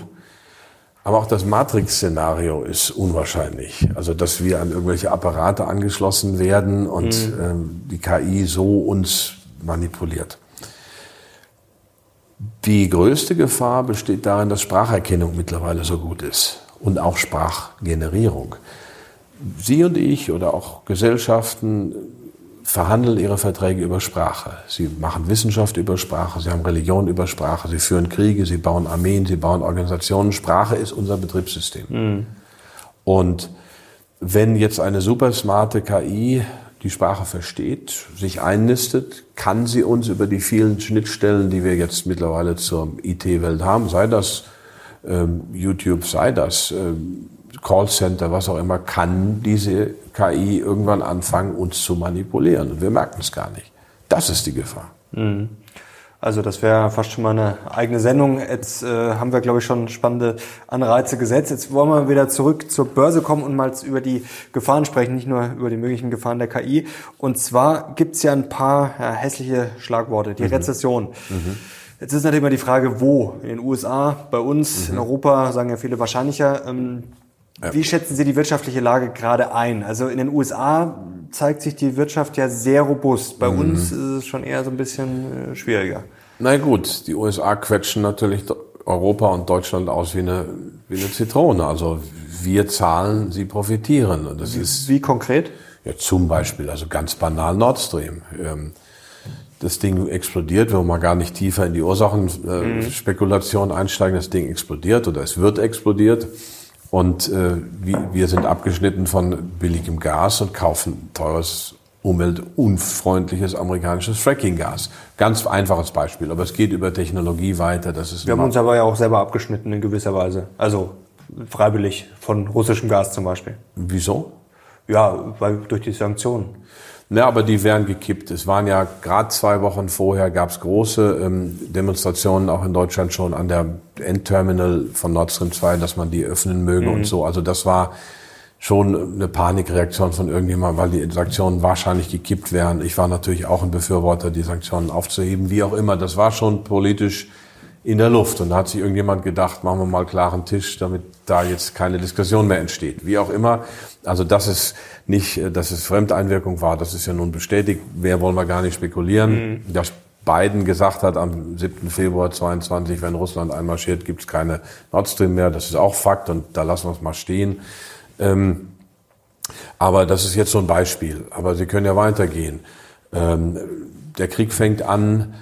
Aber auch das Matrix-Szenario ist unwahrscheinlich. Also, dass wir an irgendwelche Apparate angeschlossen werden und mhm. ähm, die KI so uns manipuliert. Die größte Gefahr besteht darin, dass Spracherkennung mittlerweile so gut ist und auch Sprachgenerierung. Sie und ich oder auch Gesellschaften verhandeln ihre Verträge über Sprache. Sie machen Wissenschaft über Sprache, sie haben Religion über Sprache, sie führen Kriege, sie bauen Armeen, sie bauen Organisationen. Sprache ist unser Betriebssystem. Mhm. Und wenn jetzt eine super smarte KI die Sprache versteht, sich einnistet, kann sie uns über die vielen Schnittstellen, die wir jetzt mittlerweile zur IT-Welt haben, sei das ähm, YouTube, sei das ähm, Callcenter, was auch immer, kann diese KI irgendwann anfangen, uns zu manipulieren. Und wir merken es gar nicht. Das ist die Gefahr. Mhm. Also das wäre fast schon mal eine eigene Sendung. Jetzt äh, haben wir, glaube ich, schon spannende Anreize gesetzt. Jetzt wollen wir wieder zurück zur Börse kommen und mal über die Gefahren sprechen, nicht nur über die möglichen Gefahren der KI. Und zwar gibt es ja ein paar ja, hässliche Schlagworte. Die mhm. Rezession. Mhm. Jetzt ist natürlich immer die Frage, wo? In den USA, bei uns, mhm. in Europa, sagen ja viele wahrscheinlicher. Ähm, ja. Wie schätzen Sie die wirtschaftliche Lage gerade ein? Also in den USA zeigt sich die Wirtschaft ja sehr robust. Bei mhm. uns ist es schon eher so ein bisschen äh, schwieriger. Na gut, die USA quetschen natürlich Europa und Deutschland aus wie eine, wie eine Zitrone. Also wir zahlen, sie profitieren. Und das wie, ist, wie konkret? Ja, zum Beispiel, also ganz banal Nord Stream. Ähm, das Ding explodiert, wenn wir mal gar nicht tiefer in die Ursachenspekulation äh, mhm. einsteigen. Das Ding explodiert oder es wird explodiert. Und äh, wir sind abgeschnitten von billigem Gas und kaufen teures, umweltunfreundliches amerikanisches Fracking-Gas. Ganz einfaches Beispiel, aber es geht über Technologie weiter. Das ist wir haben uns aber ja auch selber abgeschnitten in gewisser Weise. Also freiwillig von russischem Gas zum Beispiel. Wieso? Ja, weil durch die Sanktionen. Ne, aber die wären gekippt. Es waren ja gerade zwei Wochen vorher gab es große ähm, Demonstrationen auch in Deutschland schon an der Endterminal von Nord Stream 2, dass man die öffnen möge mhm. und so. Also das war schon eine Panikreaktion von irgendjemandem, weil die Sanktionen wahrscheinlich gekippt wären. Ich war natürlich auch ein Befürworter, die Sanktionen aufzuheben, wie auch immer. Das war schon politisch in der Luft. Und da hat sich irgendjemand gedacht, machen wir mal klaren Tisch, damit da jetzt keine Diskussion mehr entsteht. Wie auch immer. Also das ist nicht, äh, dass es Fremdeinwirkung war, das ist ja nun bestätigt. Wer wollen wir gar nicht spekulieren. Mhm. Dass Biden gesagt hat am 7. Februar 22, wenn Russland einmarschiert, gibt es keine Nord Stream mehr. Das ist auch Fakt und da lassen wir es mal stehen. Ähm, aber das ist jetzt so ein Beispiel. Aber Sie können ja weitergehen. Ähm, der Krieg fängt an,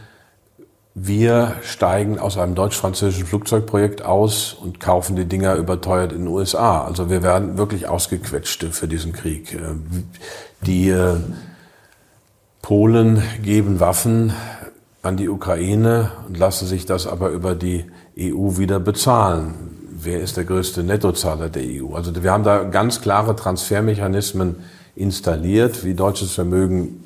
wir steigen aus einem deutsch-französischen Flugzeugprojekt aus und kaufen die Dinger überteuert in den USA. Also wir werden wirklich ausgequetscht für diesen Krieg. Die äh, Polen geben Waffen an die Ukraine und lassen sich das aber über die EU wieder bezahlen. Wer ist der größte Nettozahler der EU? Also wir haben da ganz klare Transfermechanismen installiert, wie deutsches Vermögen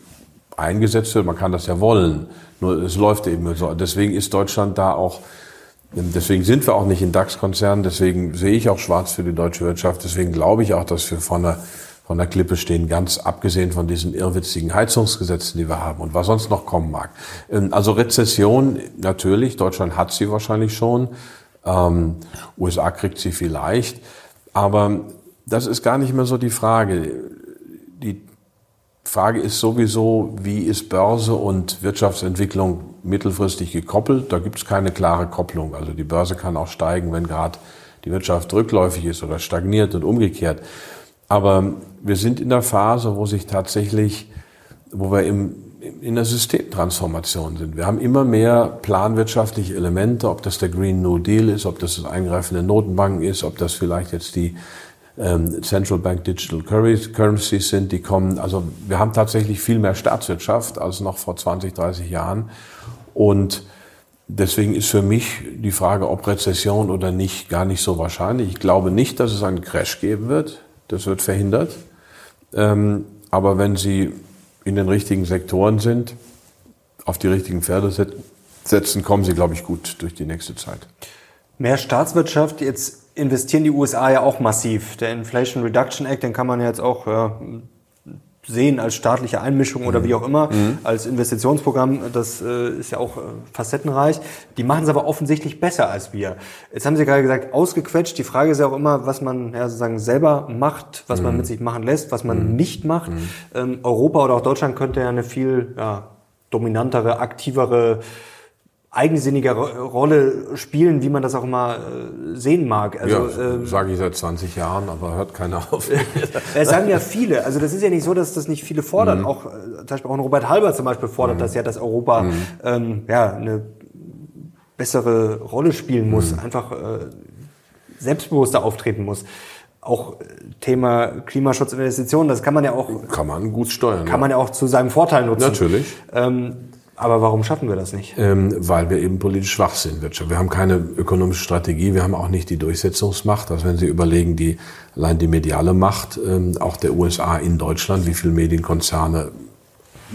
eingesetzt wird. Man kann das ja wollen. Nur es läuft eben so. Deswegen ist Deutschland da auch, deswegen sind wir auch nicht in DAX-Konzernen, deswegen sehe ich auch schwarz für die deutsche Wirtschaft, deswegen glaube ich auch, dass wir von der, von der Klippe stehen, ganz abgesehen von diesen irrwitzigen Heizungsgesetzen, die wir haben und was sonst noch kommen mag. Ähm, also Rezession, natürlich, Deutschland hat sie wahrscheinlich schon, ähm, USA kriegt sie vielleicht, aber das ist gar nicht mehr so die Frage. Die Frage ist sowieso, wie ist Börse und Wirtschaftsentwicklung mittelfristig gekoppelt? Da gibt es keine klare Kopplung. Also die Börse kann auch steigen, wenn gerade die Wirtschaft rückläufig ist oder stagniert und umgekehrt. Aber wir sind in der Phase, wo sich tatsächlich, wo wir im, in der Systemtransformation sind. Wir haben immer mehr planwirtschaftliche Elemente, ob das der Green New Deal ist, ob das das Eingreifen der Notenbanken ist, ob das vielleicht jetzt die ähm, Central Bank Digital Currencies sind, die kommen. Also wir haben tatsächlich viel mehr Staatswirtschaft als noch vor 20, 30 Jahren. Und deswegen ist für mich die Frage, ob Rezession oder nicht, gar nicht so wahrscheinlich. Ich glaube nicht, dass es einen Crash geben wird. Das wird verhindert. Ähm, aber wenn Sie in den richtigen Sektoren sind, auf die richtigen Pferde setzen, kommen Sie, glaube ich, gut durch die nächste Zeit. Mehr Staatswirtschaft, jetzt investieren die USA ja auch massiv. Der Inflation Reduction Act, den kann man jetzt auch ja, sehen als staatliche Einmischung oder mhm. wie auch immer, mhm. als Investitionsprogramm, das äh, ist ja auch äh, facettenreich. Die machen es aber offensichtlich besser als wir. Jetzt haben Sie gerade gesagt, ausgequetscht. Die Frage ist ja auch immer, was man ja, sozusagen selber macht, was mhm. man mit sich machen lässt, was man mhm. nicht macht. Mhm. Ähm, Europa oder auch Deutschland könnte ja eine viel ja, dominantere, aktivere eigensinnige Rolle spielen, wie man das auch immer äh, sehen mag. Also, ja, ähm, sage ich seit 20 Jahren, aber hört keiner auf. es sagen ja viele. Also das ist ja nicht so, dass das nicht viele fordern. Mhm. Auch äh, zum Beispiel auch ein Robert Halber zum Beispiel fordert mhm. das ja, dass Europa mhm. ähm, ja eine bessere Rolle spielen muss, mhm. einfach äh, selbstbewusster auftreten muss auch äh, Thema Klimaschutz und Investitionen, das kann man ja auch. Kann man gut steuern. Kann man ja auch zu seinem Vorteil nutzen. Natürlich. Ähm, aber warum schaffen wir das nicht? Ähm, weil wir eben politisch schwach sind. Wir haben keine ökonomische Strategie, wir haben auch nicht die Durchsetzungsmacht. Also wenn Sie überlegen, die, allein die mediale Macht, ähm, auch der USA in Deutschland, wie viele Medienkonzerne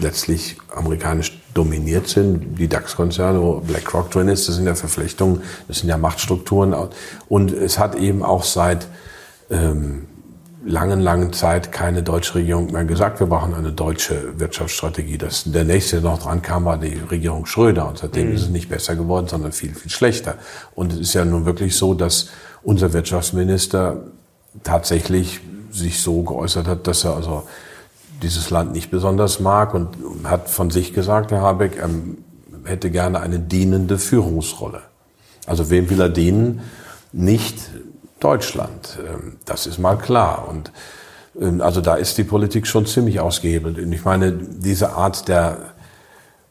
letztlich amerikanisch dominiert sind. Die DAX-Konzerne, wo BlackRock drin ist, das sind ja Verflechtungen, das sind ja Machtstrukturen. Und es hat eben auch seit ähm, langen, langen Zeit keine deutsche Regierung mehr gesagt, wir brauchen eine deutsche Wirtschaftsstrategie. Das, der nächste, der noch dran kam, war die Regierung Schröder. Und seitdem mhm. ist es nicht besser geworden, sondern viel, viel schlechter. Und es ist ja nun wirklich so, dass unser Wirtschaftsminister tatsächlich sich so geäußert hat, dass er also dieses Land nicht besonders mag und hat von sich gesagt, Herr Habeck, er hätte gerne eine dienende Führungsrolle. Also wem will er dienen? Nicht Deutschland. Ähm, das ist mal klar. Und ähm, also da ist die Politik schon ziemlich ausgehebelt. Und ich meine, diese Art der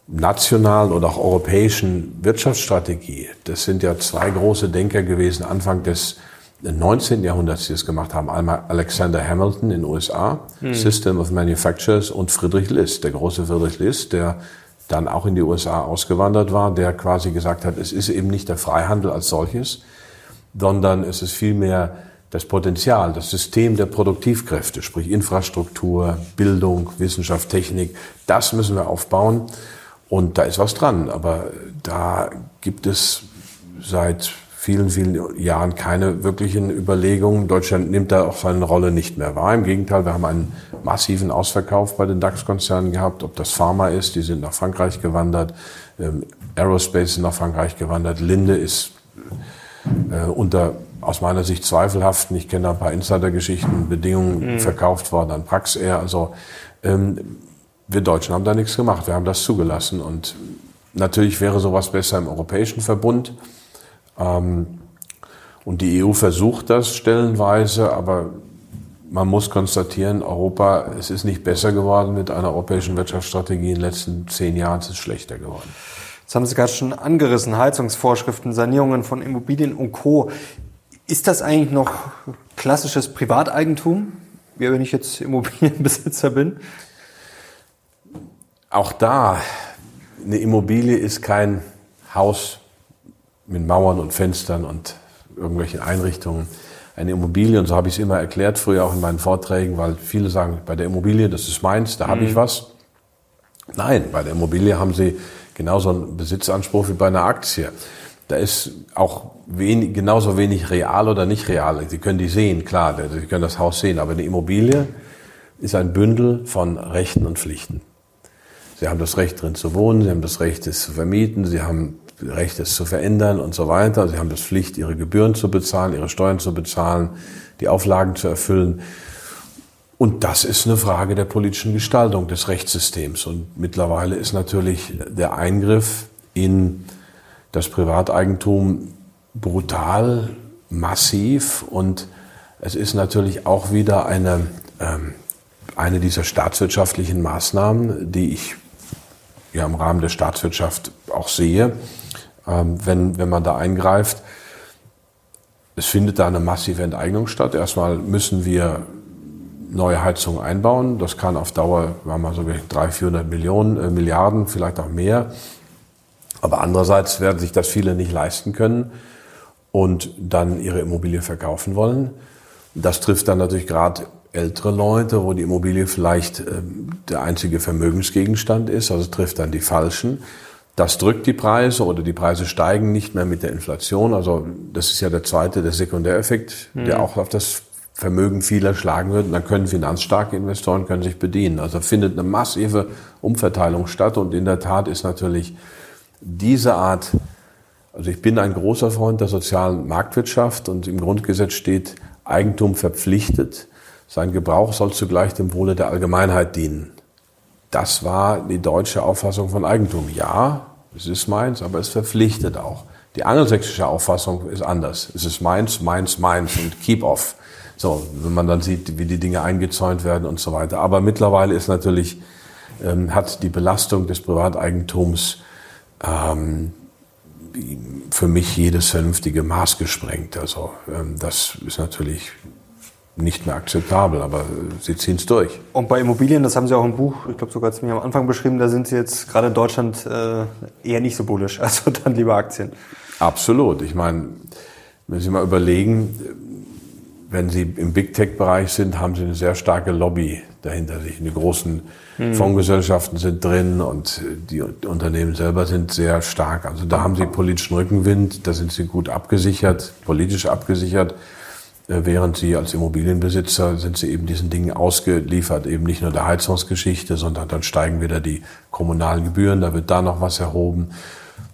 nationalen oder auch europäischen Wirtschaftsstrategie, das sind ja zwei große Denker gewesen Anfang des 19. Jahrhunderts, die es gemacht haben. Einmal Alexander Hamilton in den USA, hm. System of Manufacturers, und Friedrich List, der große Friedrich List, der dann auch in die USA ausgewandert war, der quasi gesagt hat, es ist eben nicht der Freihandel als solches, sondern es ist vielmehr das Potenzial, das System der Produktivkräfte, sprich Infrastruktur, Bildung, Wissenschaft, Technik, das müssen wir aufbauen. Und da ist was dran. Aber da gibt es seit vielen, vielen Jahren keine wirklichen Überlegungen. Deutschland nimmt da auch seine Rolle nicht mehr wahr. Im Gegenteil, wir haben einen massiven Ausverkauf bei den DAX-Konzernen gehabt. Ob das Pharma ist, die sind nach Frankreich gewandert. Ähm, Aerospace ist nach Frankreich gewandert. Linde ist äh, unter aus meiner Sicht zweifelhaften, ich kenne ein paar Insider-Geschichten, Bedingungen mhm. verkauft worden an Praxair. Also ähm, wir Deutschen haben da nichts gemacht, wir haben das zugelassen. Und natürlich wäre sowas besser im Europäischen Verbund. Ähm, und die EU versucht das stellenweise, aber man muss konstatieren, Europa, es ist nicht besser geworden mit einer europäischen Wirtschaftsstrategie. In den letzten zehn Jahren ist es schlechter geworden. Das haben Sie gerade schon angerissen, Heizungsvorschriften, Sanierungen von Immobilien und Co. Ist das eigentlich noch klassisches Privateigentum, wenn ich jetzt Immobilienbesitzer bin? Auch da, eine Immobilie ist kein Haus mit Mauern und Fenstern und irgendwelchen Einrichtungen. Eine Immobilie, und so habe ich es immer erklärt, früher auch in meinen Vorträgen, weil viele sagen, bei der Immobilie, das ist meins, da habe ich mhm. was. Nein, bei der Immobilie haben Sie genauso einen Besitzanspruch wie bei einer Aktie. Da ist auch wenig, genauso wenig real oder nicht real. Sie können die sehen, klar, Sie können das Haus sehen, aber eine Immobilie ist ein Bündel von Rechten und Pflichten. Sie haben das Recht drin zu wohnen, Sie haben das Recht, es zu vermieten, Sie haben das Recht, es zu verändern und so weiter. Sie haben das Pflicht, Ihre Gebühren zu bezahlen, Ihre Steuern zu bezahlen, die Auflagen zu erfüllen. Und das ist eine Frage der politischen Gestaltung des Rechtssystems. Und mittlerweile ist natürlich der Eingriff in das Privateigentum brutal, massiv und es ist natürlich auch wieder eine, ähm, eine dieser staatswirtschaftlichen Maßnahmen, die ich ja im Rahmen der Staatswirtschaft auch sehe, ähm, wenn, wenn man da eingreift. Es findet da eine massive Enteignung statt. Erstmal müssen wir neue Heizungen einbauen. Das kann auf Dauer, wir haben also 300, 400 Millionen, äh, Milliarden, vielleicht auch mehr. Aber andererseits werden sich das viele nicht leisten können und dann ihre Immobilie verkaufen wollen. Das trifft dann natürlich gerade ältere Leute, wo die Immobilie vielleicht äh, der einzige Vermögensgegenstand ist, also trifft dann die Falschen. Das drückt die Preise oder die Preise steigen nicht mehr mit der Inflation. Also das ist ja der zweite, der Sekundäreffekt, mhm. der auch auf das Vermögen vieler schlagen wird, dann können finanzstarke Investoren können sich bedienen. Also findet eine massive Umverteilung statt und in der Tat ist natürlich diese Art, also ich bin ein großer Freund der sozialen Marktwirtschaft und im Grundgesetz steht Eigentum verpflichtet. Sein Gebrauch soll zugleich dem Wohle der Allgemeinheit dienen. Das war die deutsche Auffassung von Eigentum. Ja, es ist meins, aber es verpflichtet auch. Die angelsächsische Auffassung ist anders. Es ist meins, meins, meins und keep off. So, wenn man dann sieht, wie die Dinge eingezäunt werden und so weiter. Aber mittlerweile ist natürlich, ähm, hat die Belastung des Privateigentums ähm, für mich jedes vernünftige Maß gesprengt. Also ähm, das ist natürlich nicht mehr akzeptabel, aber sie ziehen es durch. Und bei Immobilien, das haben Sie auch im Buch, ich glaube sogar ziemlich am Anfang beschrieben, da sind Sie jetzt gerade in Deutschland äh, eher nicht so bullisch, also dann lieber Aktien. Absolut. Ich meine, wenn Sie mal überlegen, wenn Sie im Big Tech-Bereich sind, haben Sie eine sehr starke Lobby dahinter sich. Die großen mhm. Fondsgesellschaften sind drin und die Unternehmen selber sind sehr stark. Also da haben Sie politischen Rückenwind, da sind Sie gut abgesichert, politisch abgesichert. Äh, während Sie als Immobilienbesitzer sind Sie eben diesen Dingen ausgeliefert, eben nicht nur der Heizungsgeschichte, sondern dann steigen wieder die kommunalen Gebühren, da wird da noch was erhoben.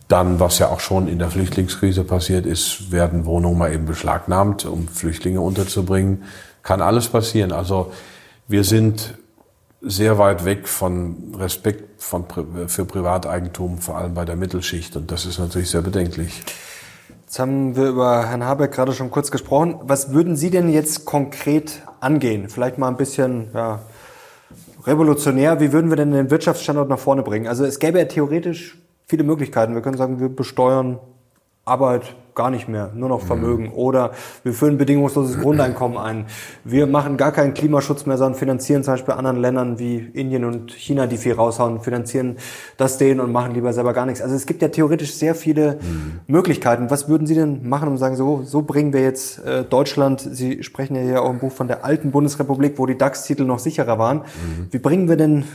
Dann, was ja auch schon in der Flüchtlingskrise passiert ist, werden Wohnungen mal eben beschlagnahmt, um Flüchtlinge unterzubringen. Kann alles passieren. Also wir sind sehr weit weg von Respekt von, für Privateigentum, vor allem bei der Mittelschicht. Und das ist natürlich sehr bedenklich. Jetzt haben wir über Herrn Habeck gerade schon kurz gesprochen. Was würden Sie denn jetzt konkret angehen? Vielleicht mal ein bisschen ja, revolutionär. Wie würden wir denn den Wirtschaftsstandort nach vorne bringen? Also es gäbe ja theoretisch viele Möglichkeiten. Wir können sagen, wir besteuern Arbeit gar nicht mehr, nur noch Vermögen. Mhm. Oder wir führen bedingungsloses Grundeinkommen ein. Wir machen gar keinen Klimaschutz mehr, sondern finanzieren zum Beispiel anderen Ländern wie Indien und China, die viel raushauen, finanzieren das denen und machen lieber selber gar nichts. Also es gibt ja theoretisch sehr viele mhm. Möglichkeiten. Was würden Sie denn machen, um zu sagen, so, so bringen wir jetzt äh, Deutschland, Sie sprechen ja hier auch im Buch von der alten Bundesrepublik, wo die DAX-Titel noch sicherer waren. Mhm. Wie bringen wir denn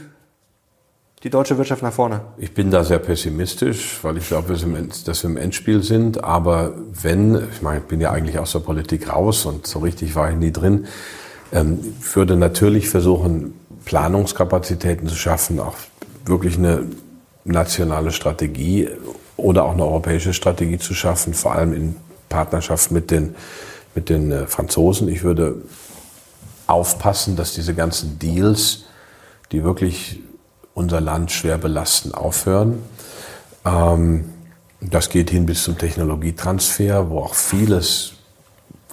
die deutsche Wirtschaft nach vorne? Ich bin da sehr pessimistisch, weil ich glaube, dass wir im Endspiel sind. Aber wenn, ich meine, ich bin ja eigentlich aus der Politik raus und so richtig war ich nie drin, ähm, ich würde natürlich versuchen, Planungskapazitäten zu schaffen, auch wirklich eine nationale Strategie oder auch eine europäische Strategie zu schaffen, vor allem in Partnerschaft mit den, mit den äh, Franzosen. Ich würde aufpassen, dass diese ganzen Deals, die wirklich unser Land schwer belasten, aufhören. Ähm, das geht hin bis zum Technologietransfer, wo auch vieles,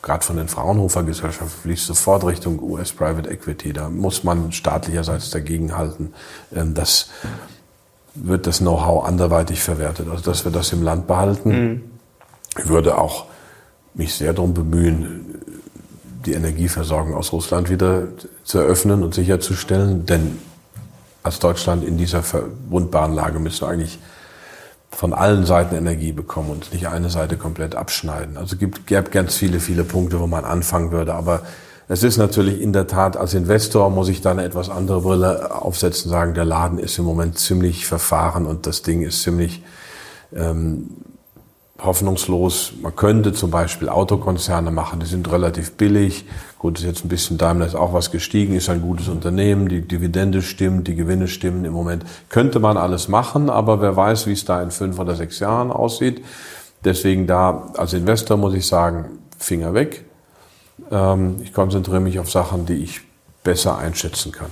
gerade von den Fraunhofer Gesellschaften, fließt sofort Richtung US Private Equity. Da muss man staatlicherseits dagegenhalten. Ähm, das wird das Know-how anderweitig verwertet. Also dass wir das im Land behalten. Mhm. Ich würde auch mich sehr darum bemühen, die Energieversorgung aus Russland wieder zu eröffnen und sicherzustellen. Denn als Deutschland in dieser verwundbaren Lage müssen wir eigentlich von allen Seiten Energie bekommen und nicht eine Seite komplett abschneiden. Also gibt, gäbe ganz viele, viele Punkte, wo man anfangen würde. Aber es ist natürlich in der Tat, als Investor muss ich da eine etwas andere Brille aufsetzen, sagen, der Laden ist im Moment ziemlich verfahren und das Ding ist ziemlich ähm, hoffnungslos. Man könnte zum Beispiel Autokonzerne machen, die sind relativ billig. Gut, ist jetzt ein bisschen Daimler ist auch was gestiegen, ist ein gutes Unternehmen, die Dividende stimmt, die Gewinne stimmen im Moment. Könnte man alles machen, aber wer weiß, wie es da in fünf oder sechs Jahren aussieht. Deswegen da als Investor muss ich sagen, Finger weg. Ähm, ich konzentriere mich auf Sachen, die ich besser einschätzen kann.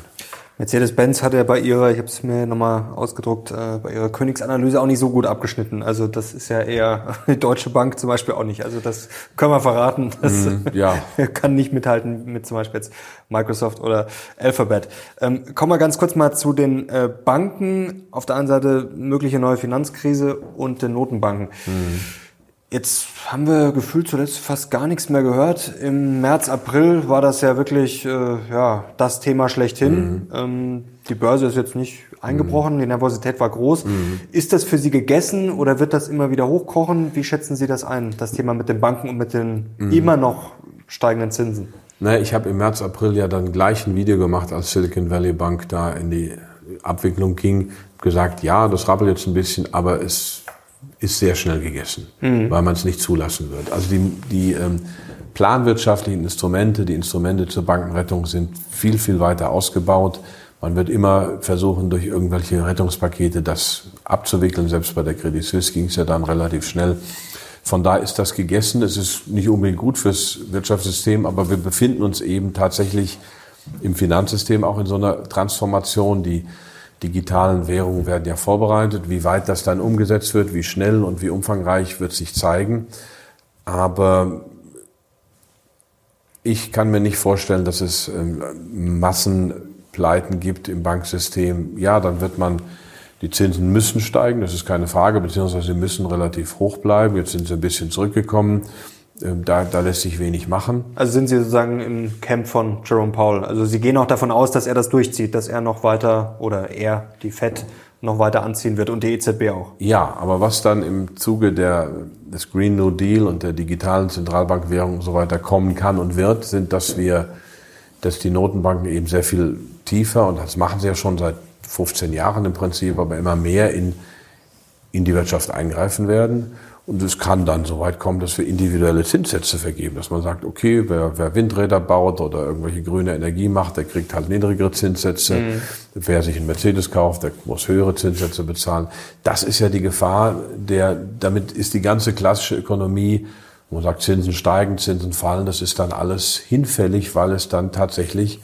Mercedes-Benz hat ja bei ihrer, ich habe es mir nochmal ausgedruckt, äh, bei ihrer Königsanalyse auch nicht so gut abgeschnitten. Also das ist ja eher die Deutsche Bank zum Beispiel auch nicht. Also das können wir verraten. Das mm, ja. kann nicht mithalten mit zum Beispiel jetzt Microsoft oder Alphabet. Ähm, kommen wir ganz kurz mal zu den äh, Banken. Auf der einen Seite mögliche neue Finanzkrise und den Notenbanken. Mm. Jetzt haben wir gefühlt zuletzt fast gar nichts mehr gehört. Im März, April war das ja wirklich äh, ja, das Thema schlechthin. Mhm. Ähm, die Börse ist jetzt nicht eingebrochen, mhm. die Nervosität war groß. Mhm. Ist das für Sie gegessen oder wird das immer wieder hochkochen? Wie schätzen Sie das ein, das Thema mit den Banken und mit den mhm. immer noch steigenden Zinsen? Naja, ich habe im März, April ja dann gleich ein Video gemacht, als Silicon Valley Bank da in die Abwicklung ging, gesagt, ja, das rappelt jetzt ein bisschen, aber es ist sehr schnell gegessen, mhm. weil man es nicht zulassen wird. Also die, die ähm, planwirtschaftlichen Instrumente, die Instrumente zur Bankenrettung sind viel, viel weiter ausgebaut. Man wird immer versuchen, durch irgendwelche Rettungspakete das abzuwickeln. Selbst bei der Credit Suisse ging es ja dann relativ schnell. Von da ist das gegessen. Es ist nicht unbedingt gut fürs Wirtschaftssystem, aber wir befinden uns eben tatsächlich im Finanzsystem auch in so einer Transformation, die digitalen Währungen werden ja vorbereitet. Wie weit das dann umgesetzt wird, wie schnell und wie umfangreich wird sich zeigen. Aber ich kann mir nicht vorstellen, dass es ähm, Massenpleiten gibt im Banksystem. Ja, dann wird man, die Zinsen müssen steigen, das ist keine Frage, beziehungsweise sie müssen relativ hoch bleiben. Jetzt sind sie ein bisschen zurückgekommen. Ähm, da, da lässt sich wenig machen. Also sind Sie sozusagen im Camp von Jerome Powell. Also Sie gehen auch davon aus, dass er das durchzieht, dass er noch weiter oder er, die FED, noch weiter anziehen wird und die EZB auch. Ja, aber was dann im Zuge der, des Green New Deal und der digitalen Zentralbankwährung und so weiter kommen kann und wird, sind, dass wir, dass die Notenbanken eben sehr viel tiefer, und das machen sie ja schon seit 15 Jahren im Prinzip, aber immer mehr in, in die Wirtschaft eingreifen werden und es kann dann so weit kommen, dass wir individuelle Zinssätze vergeben, dass man sagt, okay, wer, wer Windräder baut oder irgendwelche grüne Energie macht, der kriegt halt niedrigere Zinssätze. Mhm. Wer sich einen Mercedes kauft, der muss höhere Zinssätze bezahlen. Das ist ja die Gefahr, der, damit ist die ganze klassische Ökonomie, wo man sagt, Zinsen steigen, Zinsen fallen, das ist dann alles hinfällig, weil es dann tatsächlich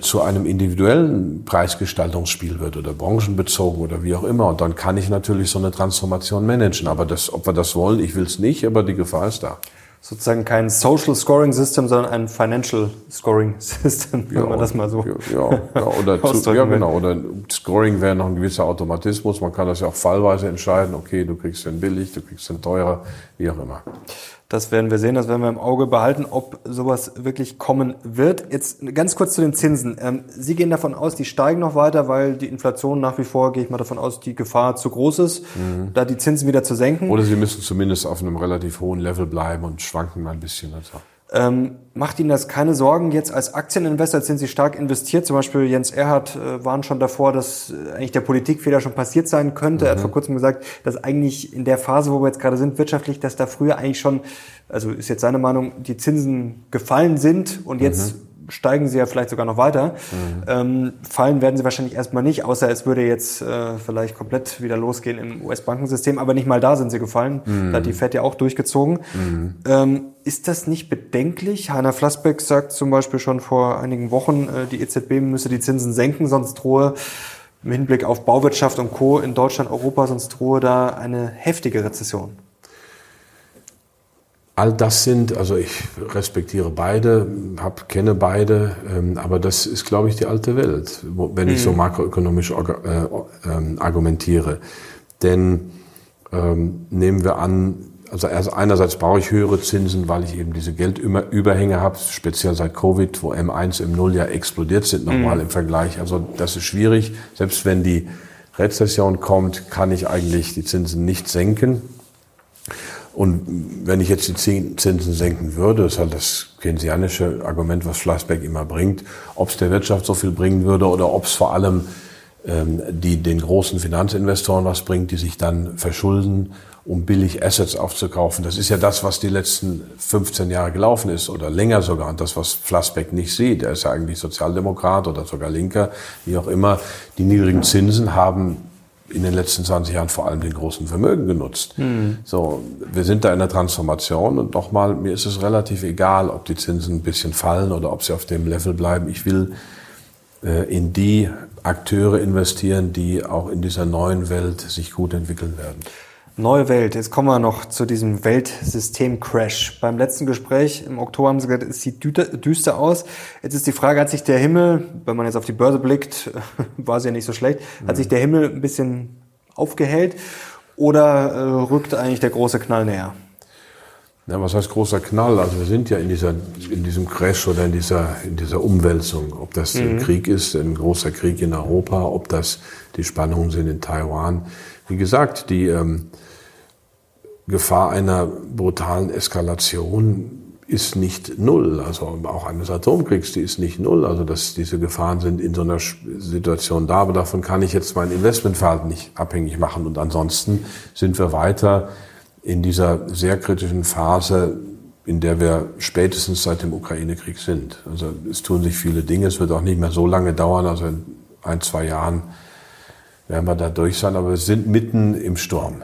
zu einem individuellen Preisgestaltungsspiel wird oder branchenbezogen oder wie auch immer. Und dann kann ich natürlich so eine Transformation managen. Aber das, ob wir das wollen, ich will es nicht, aber die Gefahr ist da. Sozusagen kein Social Scoring System, sondern ein Financial Scoring System, wenn ja, man das mal so ja, ja, oder zu, ja genau oder Scoring wäre noch ein gewisser Automatismus. Man kann das ja auch fallweise entscheiden. Okay, du kriegst den billig, du kriegst den teurer, wie auch immer. Das werden wir sehen, das werden wir im Auge behalten, ob sowas wirklich kommen wird. Jetzt ganz kurz zu den Zinsen. Ähm, Sie gehen davon aus, die steigen noch weiter, weil die Inflation nach wie vor, gehe ich mal davon aus, die Gefahr zu groß ist, mhm. da die Zinsen wieder zu senken. Oder sie müssen zumindest auf einem relativ hohen Level bleiben und schwanken mal ein bisschen. Also. Ähm, macht Ihnen das keine Sorgen? Jetzt als Aktieninvestor sind Sie stark investiert. Zum Beispiel Jens Erhard äh, waren schon davor, dass äh, eigentlich der Politikfehler schon passiert sein könnte. Mhm. Er hat mhm. vor kurzem gesagt, dass eigentlich in der Phase, wo wir jetzt gerade sind, wirtschaftlich, dass da früher eigentlich schon, also ist jetzt seine Meinung, die Zinsen gefallen sind und jetzt mhm steigen sie ja vielleicht sogar noch weiter. Mhm. Ähm, fallen werden sie wahrscheinlich erstmal nicht, außer es würde jetzt äh, vielleicht komplett wieder losgehen im US-Bankensystem. Aber nicht mal da sind sie gefallen. Mhm. Da hat die Fed ja auch durchgezogen. Mhm. Ähm, ist das nicht bedenklich? Heiner Flassbeck sagt zum Beispiel schon vor einigen Wochen, äh, die EZB müsse die Zinsen senken, sonst drohe im Hinblick auf Bauwirtschaft und Co. in Deutschland, Europa, sonst drohe da eine heftige Rezession. All das sind, also ich respektiere beide, hab, kenne beide, ähm, aber das ist, glaube ich, die alte Welt, wenn ich so mhm. makroökonomisch äh, äh, argumentiere. Denn ähm, nehmen wir an, also einerseits brauche ich höhere Zinsen, weil ich eben diese Geldüberhänge habe, speziell seit Covid, wo M1, M0 ja explodiert sind nochmal mhm. im Vergleich. Also das ist schwierig. Selbst wenn die Rezession kommt, kann ich eigentlich die Zinsen nicht senken. Und wenn ich jetzt die Zinsen senken würde, ist halt das keynesianische Argument, was Fleißberg immer bringt, ob es der Wirtschaft so viel bringen würde oder ob es vor allem ähm, die, den großen Finanzinvestoren was bringt, die sich dann verschulden, um billig Assets aufzukaufen. Das ist ja das, was die letzten 15 Jahre gelaufen ist oder länger sogar. Und das, was Flassbeck nicht sieht. Er ist ja eigentlich Sozialdemokrat oder sogar Linker, wie auch immer. Die niedrigen Zinsen haben in den letzten 20 Jahren vor allem den großen Vermögen genutzt. Mhm. So, wir sind da in der Transformation und nochmal, mir ist es relativ egal, ob die Zinsen ein bisschen fallen oder ob sie auf dem Level bleiben. Ich will äh, in die Akteure investieren, die auch in dieser neuen Welt sich gut entwickeln werden. Neue Welt. Jetzt kommen wir noch zu diesem Weltsystem-Crash. Beim letzten Gespräch im Oktober haben Sie gesagt, es sieht düster aus. Jetzt ist die Frage, hat sich der Himmel, wenn man jetzt auf die Börse blickt, war es ja nicht so schlecht, hat mhm. sich der Himmel ein bisschen aufgehellt oder äh, rückt eigentlich der große Knall näher? Ja, was heißt großer Knall? Also wir sind ja in dieser, in diesem Crash oder in dieser, in dieser Umwälzung. Ob das mhm. ein Krieg ist, ein großer Krieg in Europa, ob das die Spannungen sind in Taiwan. Wie gesagt, die, ähm, Gefahr einer brutalen Eskalation ist nicht null. Also auch eines Atomkriegs, die ist nicht null. Also dass diese Gefahren sind in so einer Situation da, aber davon kann ich jetzt mein Investmentverhalten nicht abhängig machen. Und ansonsten sind wir weiter in dieser sehr kritischen Phase, in der wir spätestens seit dem Ukraine-Krieg sind. Also es tun sich viele Dinge. Es wird auch nicht mehr so lange dauern. Also in ein, zwei Jahren werden wir da durch sein. Aber wir sind mitten im Sturm.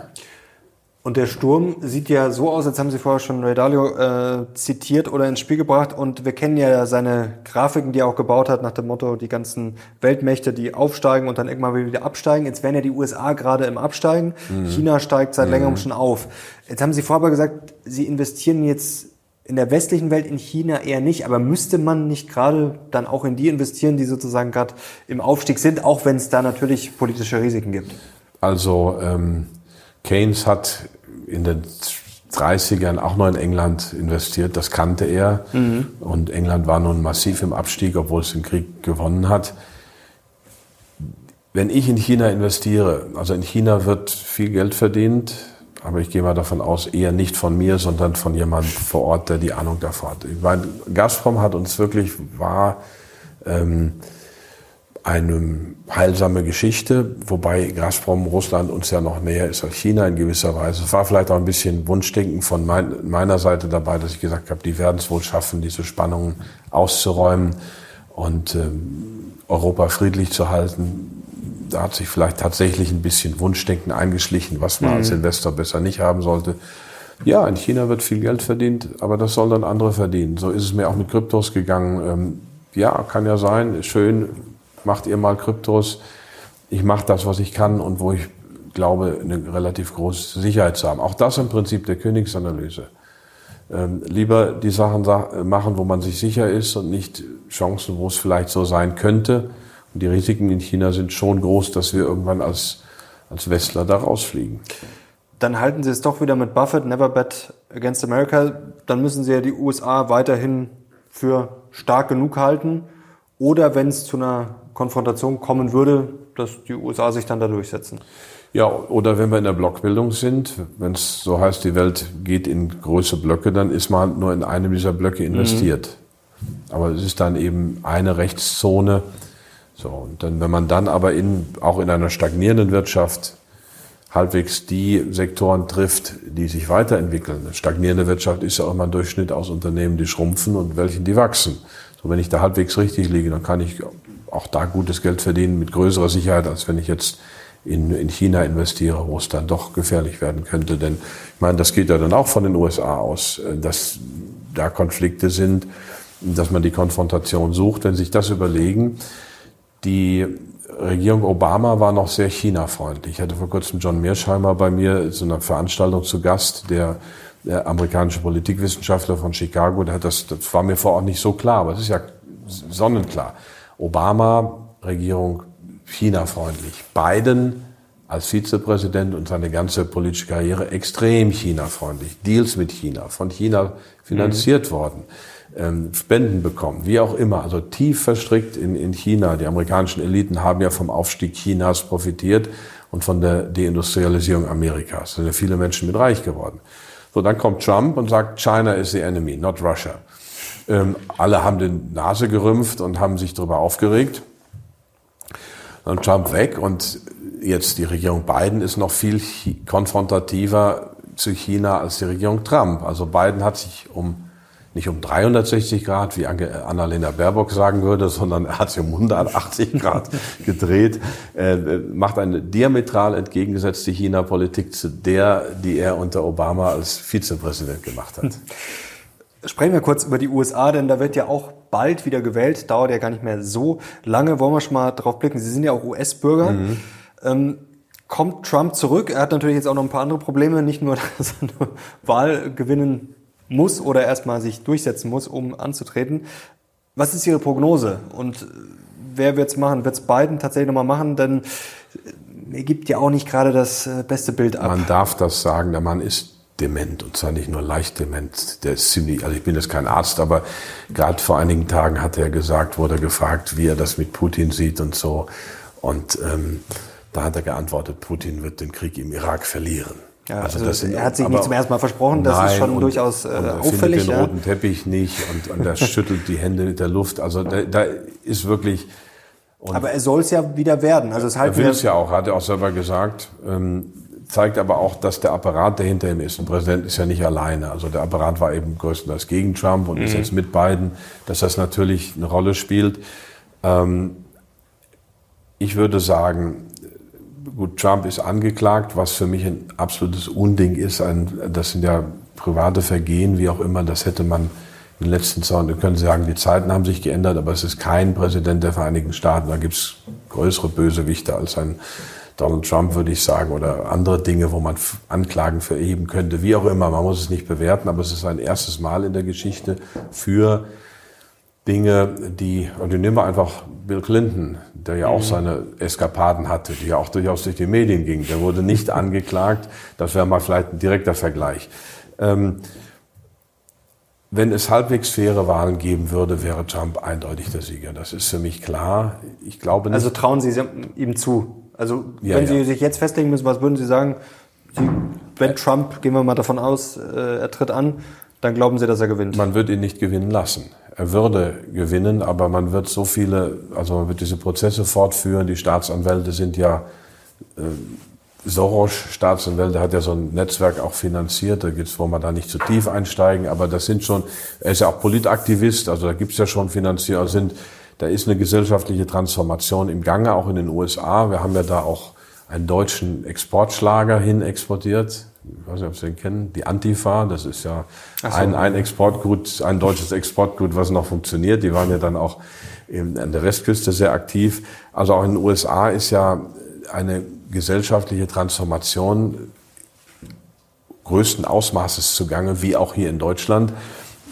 Und der Sturm sieht ja so aus, als haben Sie vorher schon Ray Dalio äh, zitiert oder ins Spiel gebracht. Und wir kennen ja seine Grafiken, die er auch gebaut hat, nach dem Motto, die ganzen Weltmächte, die aufsteigen und dann irgendwann wieder absteigen. Jetzt wären ja die USA gerade im Absteigen. Mhm. China steigt seit mhm. längerem schon auf. Jetzt haben Sie vorher gesagt, Sie investieren jetzt in der westlichen Welt, in China eher nicht. Aber müsste man nicht gerade dann auch in die investieren, die sozusagen gerade im Aufstieg sind, auch wenn es da natürlich politische Risiken gibt? Also ähm Keynes hat in den 30ern auch noch in England investiert, das kannte er. Mhm. Und England war nun massiv im Abstieg, obwohl es den Krieg gewonnen hat. wenn ich in China investiere, also in China wird viel Geld verdient, aber ich gehe mal davon aus, eher nicht von mir, sondern von jemandem vor Ort, der die Ahnung davon hat. Ich meine, Gazprom hat uns wirklich war ähm, eine heilsame Geschichte, wobei Gazprom Russland uns ja noch näher ist als China in gewisser Weise. Es war vielleicht auch ein bisschen Wunschdenken von mein, meiner Seite dabei, dass ich gesagt habe, die werden es wohl schaffen, diese Spannungen auszuräumen und ähm, Europa friedlich zu halten da hat sich vielleicht tatsächlich ein bisschen Wunschdenken eingeschlichen, was man mhm. als Investor besser nicht haben sollte. Ja, in China wird viel Geld verdient, aber das sollen dann andere verdienen. So ist es mir auch mit Kryptos gegangen. Ähm, ja, kann ja sein, schön, macht ihr mal Kryptos. Ich mache das, was ich kann und wo ich glaube, eine relativ große Sicherheit zu haben. Auch das im Prinzip der Königsanalyse. Ähm, lieber die Sachen machen, wo man sich sicher ist und nicht Chancen, wo es vielleicht so sein könnte. Und die Risiken in China sind schon groß, dass wir irgendwann als, als Westler da rausfliegen. Dann halten Sie es doch wieder mit Buffett, never bet against America. Dann müssen Sie ja die USA weiterhin für stark genug halten. Oder wenn es zu einer Konfrontation kommen würde, dass die USA sich dann da durchsetzen. Ja, oder wenn wir in der Blockbildung sind, wenn es so heißt, die Welt geht in große Blöcke, dann ist man nur in einem dieser Blöcke investiert. Mhm. Aber es ist dann eben eine Rechtszone, so, und dann, wenn man dann aber in, auch in einer stagnierenden Wirtschaft halbwegs die Sektoren trifft, die sich weiterentwickeln. Eine stagnierende Wirtschaft ist ja auch immer ein Durchschnitt aus Unternehmen, die schrumpfen und welchen, die wachsen. So, wenn ich da halbwegs richtig liege, dann kann ich auch da gutes Geld verdienen mit größerer Sicherheit, als wenn ich jetzt in, in China investiere, wo es dann doch gefährlich werden könnte. Denn ich meine, das geht ja dann auch von den USA aus, äh, dass da Konflikte sind, dass man die Konfrontation sucht. Wenn Sie sich das überlegen, die Regierung Obama war noch sehr China-freundlich. Ich hatte vor kurzem John Mearsheimer bei mir zu einer Veranstaltung zu Gast, der, der amerikanische Politikwissenschaftler von Chicago, der hat das, das war mir vor Ort nicht so klar, aber es ist ja sonnenklar. Obama, Regierung China-freundlich. Biden als Vizepräsident und seine ganze politische Karriere extrem China-freundlich. Deals mit China, von China finanziert mhm. worden ähm, Spenden bekommen, wie auch immer, also tief verstrickt in, in China. Die amerikanischen Eliten haben ja vom Aufstieg Chinas profitiert und von der Deindustrialisierung Amerikas. Da sind ja viele Menschen mit reich geworden. So, dann kommt Trump und sagt, China is the enemy, not Russia. Ähm, alle haben die Nase gerümpft und haben sich darüber aufgeregt. Dann Trump weg und jetzt die Regierung Biden ist noch viel konfrontativer zu China als die Regierung Trump. Also Biden hat sich um nicht um 360 Grad, wie Annalena Baerbock sagen würde, sondern er hat sich um 180 Grad gedreht, äh, macht eine diametral entgegengesetzte China-Politik zu der, die er unter Obama als Vizepräsident gemacht hat. Sprechen wir kurz über die USA, denn da wird ja auch bald wieder gewählt, dauert ja gar nicht mehr so lange. Wollen wir schon mal drauf blicken? Sie sind ja auch US-Bürger. Mhm. Ähm, kommt Trump zurück? Er hat natürlich jetzt auch noch ein paar andere Probleme, nicht nur, dass er eine Wahl gewinnen muss oder erstmal sich durchsetzen muss, um anzutreten. Was ist Ihre Prognose und wer wird es machen? Wird es Biden tatsächlich nochmal machen? Denn er gibt ja auch nicht gerade das äh, beste Bild ab. Man darf das sagen, der Mann ist dement und zwar nicht nur leicht dement. Der ist ziemlich, also ich bin jetzt kein Arzt, aber gerade vor einigen Tagen hat er gesagt, wurde gefragt, wie er das mit Putin sieht und so. Und ähm, da hat er geantwortet, Putin wird den Krieg im Irak verlieren. Ja, also, also sind, er hat sich nicht zum ersten Mal versprochen, das nein, ist schon und, durchaus äh, und er auffällig. Findet den ja. roten Teppich nicht und, und er schüttelt die Hände mit der Luft. Also da, da ist wirklich. aber er soll es ja wieder werden. Also es halt er will es ja auch, hat er auch selber gesagt. Ähm, zeigt aber auch, dass der Apparat, der hinter ihm ist, ein Präsident ist ja nicht alleine. Also der Apparat war eben größtenteils gegen Trump und mhm. ist jetzt mit Biden, dass das natürlich eine Rolle spielt. Ähm, ich würde sagen, gut, Trump ist angeklagt, was für mich ein absolutes Unding ist. Ein, das sind ja private Vergehen, wie auch immer. Das hätte man in den letzten Jahren, wir können sagen, die Zeiten haben sich geändert, aber es ist kein Präsident der Vereinigten Staaten. Da gibt es größere Bösewichte als ein Donald Trump, würde ich sagen, oder andere Dinge, wo man Anklagen verheben könnte. Wie auch immer, man muss es nicht bewerten, aber es ist ein erstes Mal in der Geschichte für Dinge, die, und ich nehme einfach Bill Clinton, der ja auch mhm. seine Eskapaden hatte, die ja auch durchaus durch die Medien ging. Der wurde nicht angeklagt. Das wäre mal vielleicht ein direkter Vergleich. Ähm, wenn es halbwegs faire Wahlen geben würde, wäre Trump eindeutig der Sieger. Das ist für mich klar. Ich glaube nicht. Also trauen Sie ihm zu? Also ja, wenn Sie sich jetzt festlegen müssen, was würden Sie sagen? Sie, wenn Trump, gehen wir mal davon aus, äh, er tritt an, dann glauben Sie, dass er gewinnt? Man wird ihn nicht gewinnen lassen. Er würde gewinnen, aber man wird so viele, also man wird diese Prozesse fortführen. Die Staatsanwälte sind ja äh, Soros Staatsanwälte hat ja so ein Netzwerk auch finanziert, da gibt's, wollen wir da nicht zu tief einsteigen, aber das sind schon, er ist ja auch Politaktivist, also da gibt's ja schon Finanzierer, sind, da ist eine gesellschaftliche Transformation im Gange, auch in den USA. Wir haben ja da auch einen deutschen Exportschlager hin exportiert. Ich weiß nicht, ob Sie den kennen. Die Antifa, das ist ja so. ein, ein Exportgut, ein deutsches Exportgut, was noch funktioniert. Die waren ja dann auch an der Westküste sehr aktiv. Also auch in den USA ist ja eine gesellschaftliche Transformation größten Ausmaßes zugange, wie auch hier in Deutschland.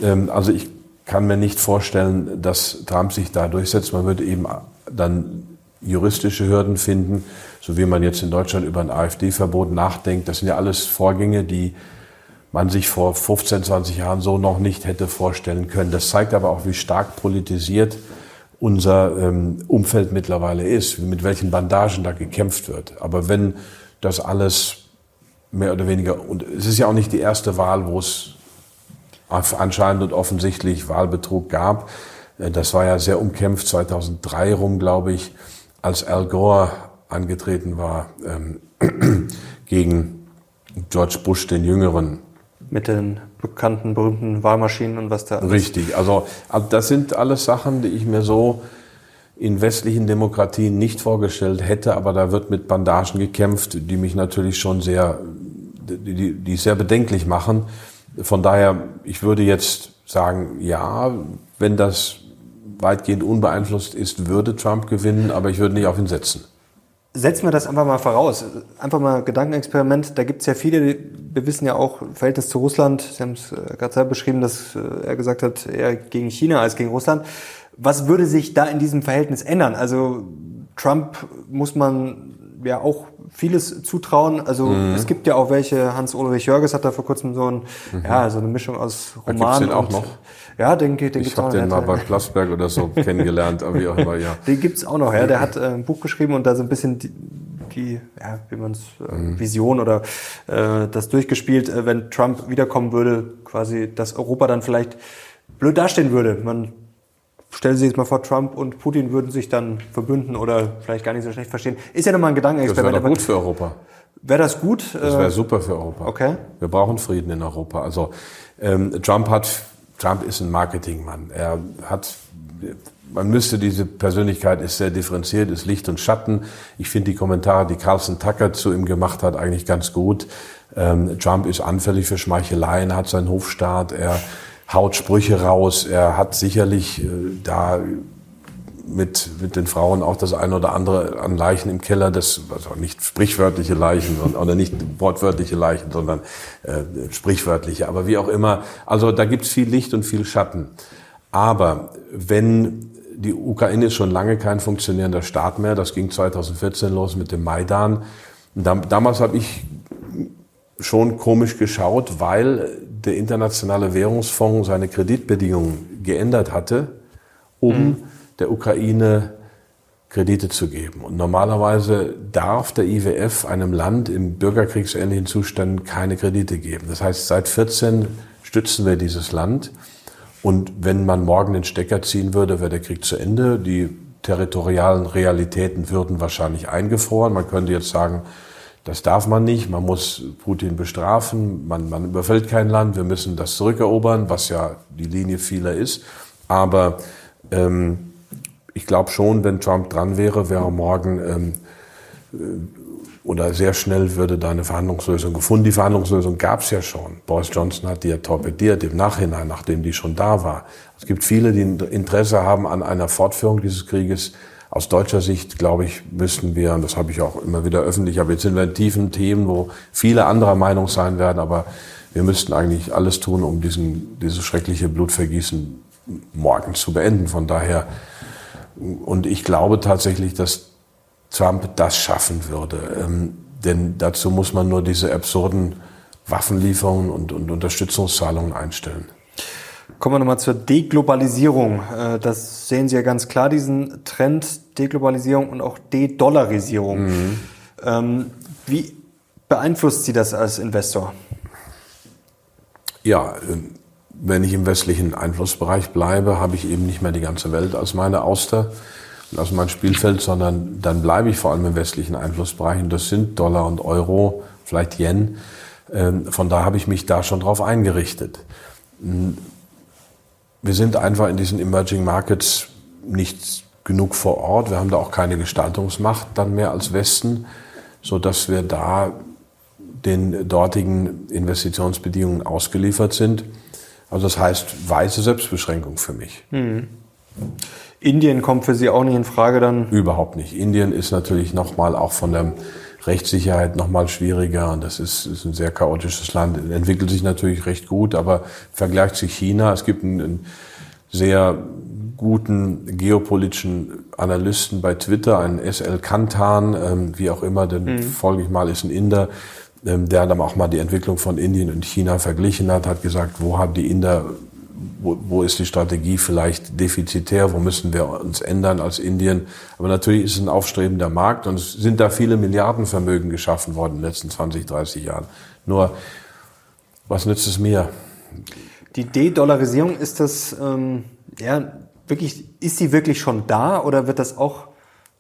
Ähm, also ich kann mir nicht vorstellen, dass Trump sich da durchsetzt. Man würde eben dann juristische Hürden finden, so wie man jetzt in Deutschland über ein AfD-Verbot nachdenkt. Das sind ja alles Vorgänge, die man sich vor 15, 20 Jahren so noch nicht hätte vorstellen können. Das zeigt aber auch, wie stark politisiert unser ähm, Umfeld mittlerweile ist, mit welchen Bandagen da gekämpft wird. Aber wenn das alles mehr oder weniger, und es ist ja auch nicht die erste Wahl, wo es anscheinend und offensichtlich Wahlbetrug gab. Äh, das war ja sehr umkämpft 2003 rum, glaube ich, als Al Gore angetreten war ähm, gegen George Bush, den Jüngeren mit den bekannten, berühmten Wahlmaschinen und was da alles. Richtig, also das sind alles Sachen, die ich mir so in westlichen Demokratien nicht vorgestellt hätte, aber da wird mit Bandagen gekämpft, die mich natürlich schon sehr, die, die sehr bedenklich machen. Von daher, ich würde jetzt sagen, ja, wenn das weitgehend unbeeinflusst ist, würde Trump gewinnen, aber ich würde nicht auf ihn setzen setzen wir das einfach mal voraus. Einfach mal Gedankenexperiment. Da gibt es ja viele, wir wissen ja auch, Verhältnis zu Russland, Sie haben es äh, gerade selber beschrieben, dass äh, er gesagt hat, eher gegen China als gegen Russland. Was würde sich da in diesem Verhältnis ändern? Also Trump muss man ja auch vieles zutrauen. Also mhm. es gibt ja auch welche, Hans-Ulrich Jörges hat da vor kurzem so, ein, mhm. ja, so eine Mischung aus Roman den auch noch? Ja, den, den ich habe den mal bei Plasberg oder so kennengelernt, aber wie auch immer, ja. Den gibt's auch noch, ja. Der hat äh, ein Buch geschrieben und da so ein bisschen die, die ja, wie man es, äh, mhm. Vision oder äh, das durchgespielt, äh, wenn Trump wiederkommen würde, quasi, dass Europa dann vielleicht blöd dastehen würde. Man stellen Sie sich mal vor, Trump und Putin würden sich dann verbünden oder vielleicht gar nicht so schlecht verstehen. Ist ja nochmal ein Gedankenexperiment. Das wäre gut für Europa. Wäre das gut? Das wäre äh, super für Europa. Okay. Wir brauchen Frieden in Europa. Also ähm, Trump hat, Trump ist ein Marketingmann. Er hat, man müsste diese Persönlichkeit ist sehr differenziert, ist Licht und Schatten. Ich finde die Kommentare, die Carlson Tucker zu ihm gemacht hat, eigentlich ganz gut. Ähm, Trump ist anfällig für Schmeicheleien, hat seinen Hofstaat. Er haut Sprüche raus. Er hat sicherlich äh, da mit, mit den Frauen auch das eine oder andere an Leichen im Keller, das, also nicht sprichwörtliche Leichen oder nicht wortwörtliche Leichen, sondern äh, sprichwörtliche, aber wie auch immer. Also da gibt's viel Licht und viel Schatten. Aber wenn die Ukraine ist schon lange kein funktionierender Staat mehr, das ging 2014 los mit dem Maidan. damals habe ich schon komisch geschaut, weil der Internationale Währungsfonds seine Kreditbedingungen geändert hatte, um mhm. der Ukraine Kredite zu geben. Und normalerweise darf der IWF einem Land im bürgerkriegsähnlichen Zustand keine Kredite geben. Das heißt, seit 14 stützen wir dieses Land. Und wenn man morgen den Stecker ziehen würde, wäre der Krieg zu Ende. Die territorialen Realitäten würden wahrscheinlich eingefroren. Man könnte jetzt sagen, das darf man nicht. Man muss Putin bestrafen. Man, man überfällt kein Land. Wir müssen das zurückerobern, was ja die Linie vieler ist. Aber ähm, ich glaube schon, wenn Trump dran wäre, wäre morgen ähm, äh, oder sehr schnell würde da eine Verhandlungslösung gefunden. Die Verhandlungslösung gab es ja schon. Boris Johnson hat die ja torpediert im Nachhinein, nachdem die schon da war. Es gibt viele, die Interesse haben an einer Fortführung dieses Krieges. Aus deutscher Sicht, glaube ich, müssen wir, und das habe ich auch immer wieder öffentlich, aber jetzt sind wir in tiefen Themen, wo viele anderer Meinung sein werden, aber wir müssten eigentlich alles tun, um diesen, dieses schreckliche Blutvergießen morgen zu beenden. Von daher, und ich glaube tatsächlich, dass Trump das schaffen würde. Ähm, denn dazu muss man nur diese absurden Waffenlieferungen und, und Unterstützungszahlungen einstellen. Kommen wir nochmal zur Deglobalisierung. Äh, das sehen Sie ja ganz klar, diesen Trend Deglobalisierung und auch De-Dollarisierung. Mhm. Ähm, wie beeinflusst Sie das als Investor? Ja, ähm, wenn ich im westlichen Einflussbereich bleibe, habe ich eben nicht mehr die ganze Welt als meine Auster und als mein Spielfeld, sondern dann bleibe ich vor allem im westlichen Einflussbereich. Und das sind Dollar und Euro, vielleicht Yen. Ähm, von da habe ich mich da schon drauf eingerichtet. Hm, wir sind einfach in diesen Emerging Markets nicht genug vor Ort. Wir haben da auch keine Gestaltungsmacht dann mehr als Westen, so dass wir da den dortigen Investitionsbedingungen ausgeliefert sind. Also das heißt weise Selbstbeschränkung für mich. Mhm. Indien kommt für Sie auch nicht in Frage dann? Überhaupt nicht. Indien ist natürlich nochmal auch von der Rechtssicherheit nochmal schwieriger und das ist, ist, ein sehr chaotisches Land. Entwickelt sich natürlich recht gut, aber im Vergleich zu China, es gibt einen, einen sehr guten geopolitischen Analysten bei Twitter, einen SL Kantan, ähm, wie auch immer, den mhm. folge ich mal, ist ein Inder, ähm, der dann auch mal die Entwicklung von Indien und China verglichen hat, hat gesagt, wo haben die Inder, wo, wo ist die Strategie vielleicht defizitär, wo müssen wir uns ändern als Indien. Aber natürlich ist es ein aufstrebender Markt und es sind da viele Milliardenvermögen geschaffen worden in den letzten 20, 30 Jahren. Nur, was nützt es mir? Die De-Dollarisierung, ist das, ähm, ja, wirklich, ist sie wirklich schon da oder wird das auch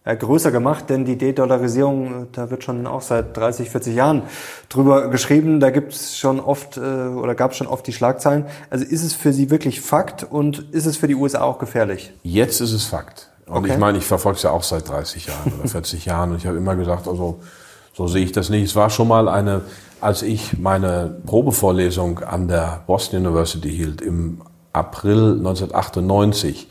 größer gemacht, denn die De-Dollarisierung, da wird schon auch seit 30, 40 Jahren drüber geschrieben. Da gibt es schon oft äh, oder gab es schon oft die Schlagzeilen. Also ist es für Sie wirklich Fakt und ist es für die USA auch gefährlich? Jetzt ist es Fakt. Und okay. ich meine, ich verfolge es ja auch seit 30 Jahren oder 40 Jahren und ich habe immer gesagt, also so sehe ich das nicht. Es war schon mal eine, als ich meine Probevorlesung an der Boston University hielt im April 1998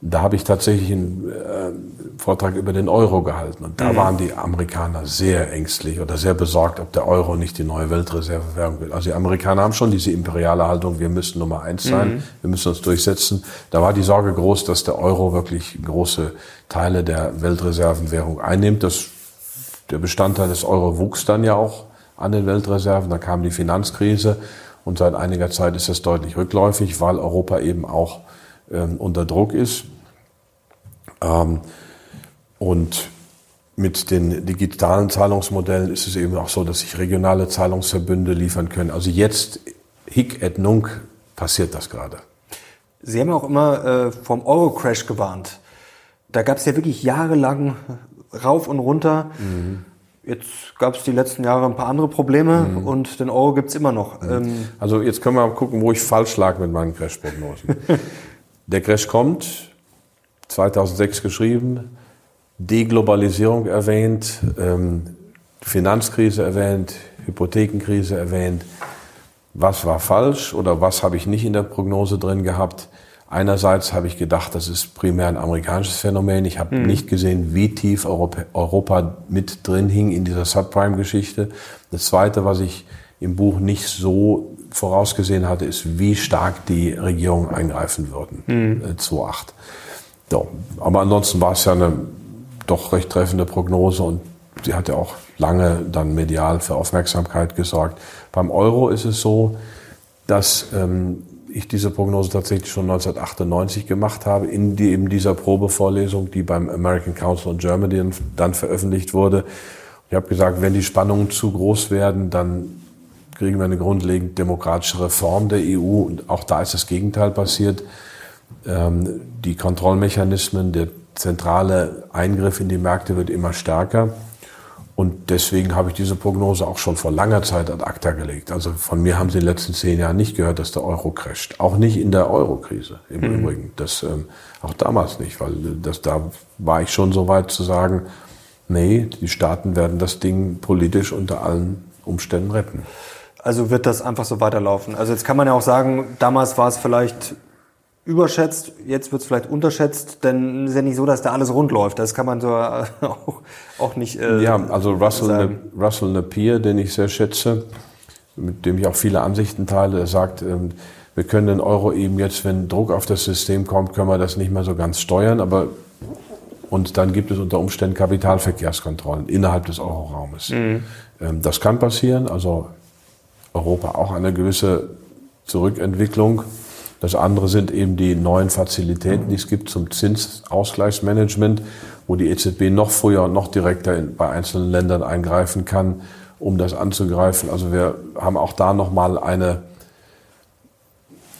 da habe ich tatsächlich einen äh, Vortrag über den Euro gehalten. Und da mhm. waren die Amerikaner sehr ängstlich oder sehr besorgt, ob der Euro nicht die neue Weltreservewährung wird. Also die Amerikaner haben schon diese imperiale Haltung, wir müssen Nummer eins sein, mhm. wir müssen uns durchsetzen. Da war die Sorge groß, dass der Euro wirklich große Teile der Weltreservenwährung einnimmt. Das, der Bestandteil des Euro wuchs dann ja auch an den Weltreserven. Da kam die Finanzkrise und seit einiger Zeit ist das deutlich rückläufig, weil Europa eben auch unter Druck ist. Ähm, und mit den digitalen Zahlungsmodellen ist es eben auch so, dass sich regionale Zahlungsverbünde liefern können. Also jetzt, hic et nunc, passiert das gerade. Sie haben auch immer äh, vom Euro-Crash gewarnt. Da gab es ja wirklich jahrelang rauf und runter. Mhm. Jetzt gab es die letzten Jahre ein paar andere Probleme mhm. und den Euro gibt es immer noch. Mhm. Ähm also jetzt können wir mal gucken, wo ich falsch lag mit meinen Crash-Prognosen. Der Crash kommt, 2006 geschrieben, Deglobalisierung erwähnt, ähm, Finanzkrise erwähnt, Hypothekenkrise erwähnt. Was war falsch oder was habe ich nicht in der Prognose drin gehabt? Einerseits habe ich gedacht, das ist primär ein amerikanisches Phänomen. Ich habe hm. nicht gesehen, wie tief Europa, Europa mit drin hing in dieser Subprime-Geschichte. Das Zweite, was ich im Buch nicht so vorausgesehen hatte, ist, wie stark die Regierung eingreifen würden. Mhm. Äh, 2008. So. Aber ansonsten war es ja eine doch recht treffende Prognose und sie hat ja auch lange dann medial für Aufmerksamkeit gesorgt. Beim Euro ist es so, dass ähm, ich diese Prognose tatsächlich schon 1998 gemacht habe, in die, eben dieser Probevorlesung, die beim American Council on Germany dann veröffentlicht wurde. Ich habe gesagt, wenn die Spannungen zu groß werden, dann kriegen wir eine grundlegend demokratische Reform der EU. Und auch da ist das Gegenteil passiert. Ähm, die Kontrollmechanismen, der zentrale Eingriff in die Märkte wird immer stärker. Und deswegen habe ich diese Prognose auch schon vor langer Zeit ad acta gelegt. Also von mir haben Sie in den letzten zehn Jahren nicht gehört, dass der Euro crasht. Auch nicht in der Euro-Krise im mhm. Übrigen. Das, ähm, auch damals nicht, weil das, da war ich schon so weit zu sagen, nee, die Staaten werden das Ding politisch unter allen Umständen retten. Also wird das einfach so weiterlaufen. Also jetzt kann man ja auch sagen, damals war es vielleicht überschätzt, jetzt wird es vielleicht unterschätzt, denn es ist ja nicht so, dass da alles rund läuft. Das kann man so äh, auch, auch nicht. Äh, ja, also Russell, ne, Russell Napier, den ich sehr schätze, mit dem ich auch viele Ansichten teile, sagt, ähm, wir können den Euro eben jetzt, wenn Druck auf das System kommt, können wir das nicht mehr so ganz steuern, aber und dann gibt es unter Umständen Kapitalverkehrskontrollen innerhalb des Euroraumes. Mhm. Ähm, das kann passieren, also Europa auch eine gewisse Zurückentwicklung. Das andere sind eben die neuen Fazilitäten, die es gibt zum Zinsausgleichsmanagement, wo die EZB noch früher und noch direkter in, bei einzelnen Ländern eingreifen kann, um das anzugreifen. Also wir haben auch da nochmal eine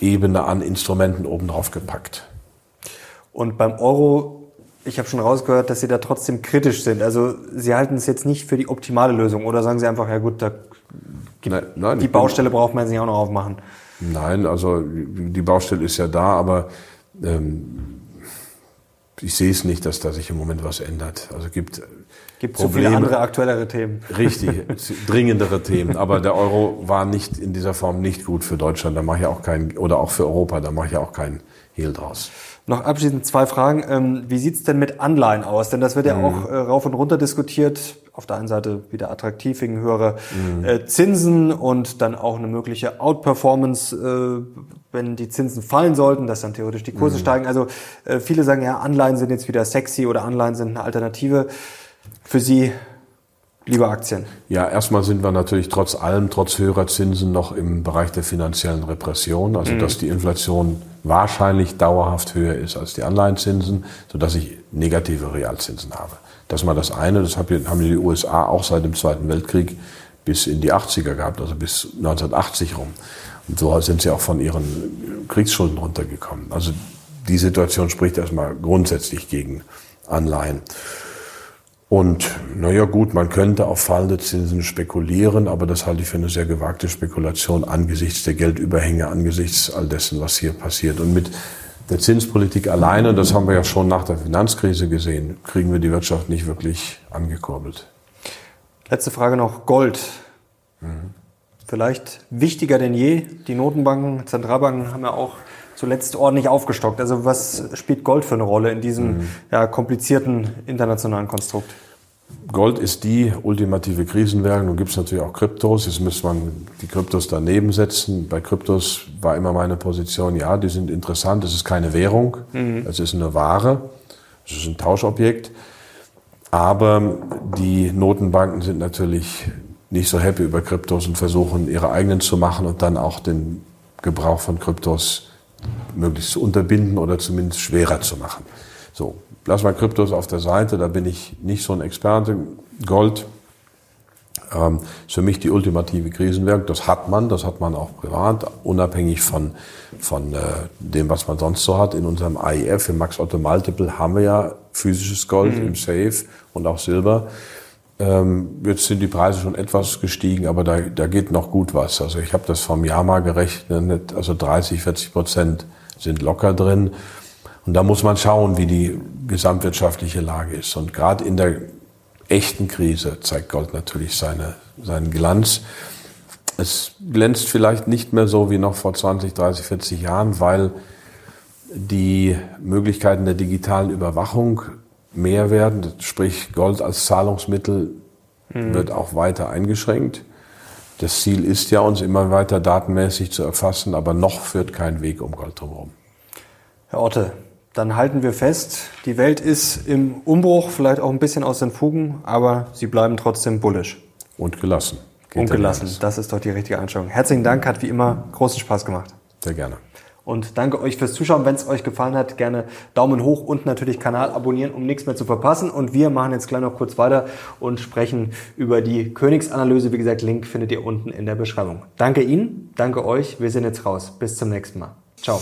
Ebene an Instrumenten obendrauf gepackt. Und beim Euro, ich habe schon rausgehört, dass Sie da trotzdem kritisch sind. Also Sie halten es jetzt nicht für die optimale Lösung oder sagen Sie einfach, ja gut, da nein, nein, die Baustelle braucht man sich auch noch aufmachen. Nein, also die Baustelle ist ja da, aber ähm, ich sehe es nicht, dass da sich im Moment was ändert. Also gibt Gibt so viele andere aktuellere Themen. Richtig, dringendere Themen. Aber der Euro war nicht in dieser Form nicht gut für Deutschland. Da mache ich auch keinen, oder auch für Europa, da mache ich auch keinen Hehl draus. Noch abschließend zwei Fragen. Ähm, wie sieht's denn mit Anleihen aus? Denn das wird ja mhm. auch äh, rauf und runter diskutiert. Auf der einen Seite wieder attraktiv wegen höherer mhm. Äh, Zinsen und dann auch eine mögliche Outperformance, äh, wenn die Zinsen fallen sollten, dass dann theoretisch die Kurse mhm. steigen. Also viele sagen ja, Anleihen sind jetzt wieder sexy oder Anleihen sind eine Alternative. Für Sie lieber Aktien? Ja, erstmal sind wir natürlich trotz allem, trotz höherer Zinsen noch im Bereich der finanziellen Repression, also mhm. dass die Inflation wahrscheinlich dauerhaft höher ist als die Anleihenzinsen, sodass ich negative Realzinsen habe. Das ist mal das eine, das haben die USA auch seit dem Zweiten Weltkrieg bis in die 80er gehabt, also bis 1980 rum. Und so sind sie auch von ihren Kriegsschulden runtergekommen. Also die Situation spricht erstmal grundsätzlich gegen Anleihen. Und naja gut, man könnte auf fallende Zinsen spekulieren, aber das halte ich für eine sehr gewagte Spekulation angesichts der Geldüberhänge, angesichts all dessen, was hier passiert. Und mit der Zinspolitik alleine, das haben wir ja schon nach der Finanzkrise gesehen, kriegen wir die Wirtschaft nicht wirklich angekurbelt. Letzte Frage noch, Gold. Mhm. Vielleicht wichtiger denn je. Die Notenbanken, Zentralbanken haben ja auch zuletzt ordentlich aufgestockt. Also was spielt Gold für eine Rolle in diesem mhm. ja, komplizierten internationalen Konstrukt? Gold ist die ultimative Krisenwährung. Nun gibt es natürlich auch Kryptos. Jetzt müsste man die Kryptos daneben setzen. Bei Kryptos war immer meine Position, ja, die sind interessant. Es ist keine Währung, mhm. es ist eine Ware, es ist ein Tauschobjekt. Aber die Notenbanken sind natürlich nicht so happy über Kryptos und versuchen, ihre eigenen zu machen und dann auch den Gebrauch von Kryptos möglichst zu unterbinden oder zumindest schwerer zu machen. So, lass mal Kryptos auf der Seite, da bin ich nicht so ein Experte. Gold ähm, ist für mich die ultimative Krisenwährung. Das hat man, das hat man auch privat, unabhängig von, von äh, dem, was man sonst so hat. In unserem AIF, im Max Otto Multiple, haben wir ja physisches Gold mhm. im Safe und auch Silber. Ähm, jetzt sind die Preise schon etwas gestiegen, aber da, da geht noch gut was. Also ich habe das vom Jahr mal gerechnet, also 30, 40 Prozent sind locker drin. Und da muss man schauen, wie die gesamtwirtschaftliche Lage ist. Und gerade in der echten Krise zeigt Gold natürlich seine, seinen Glanz. Es glänzt vielleicht nicht mehr so wie noch vor 20, 30, 40 Jahren, weil die Möglichkeiten der digitalen Überwachung mehr werden, sprich Gold als Zahlungsmittel mhm. wird auch weiter eingeschränkt. Das Ziel ist ja, uns immer weiter datenmäßig zu erfassen, aber noch führt kein Weg um Gold drumherum. Herr Otte, dann halten wir fest, die Welt ist im Umbruch, vielleicht auch ein bisschen aus den Fugen, aber Sie bleiben trotzdem bullisch. Und gelassen. Geht Und gelassen, das ist doch die richtige Einstellung. Herzlichen Dank, hat wie immer großen Spaß gemacht. Sehr gerne. Und danke euch fürs Zuschauen. Wenn es euch gefallen hat, gerne Daumen hoch und natürlich Kanal abonnieren, um nichts mehr zu verpassen. Und wir machen jetzt gleich noch kurz weiter und sprechen über die Königsanalyse. Wie gesagt, Link findet ihr unten in der Beschreibung. Danke Ihnen, danke euch. Wir sind jetzt raus. Bis zum nächsten Mal. Ciao.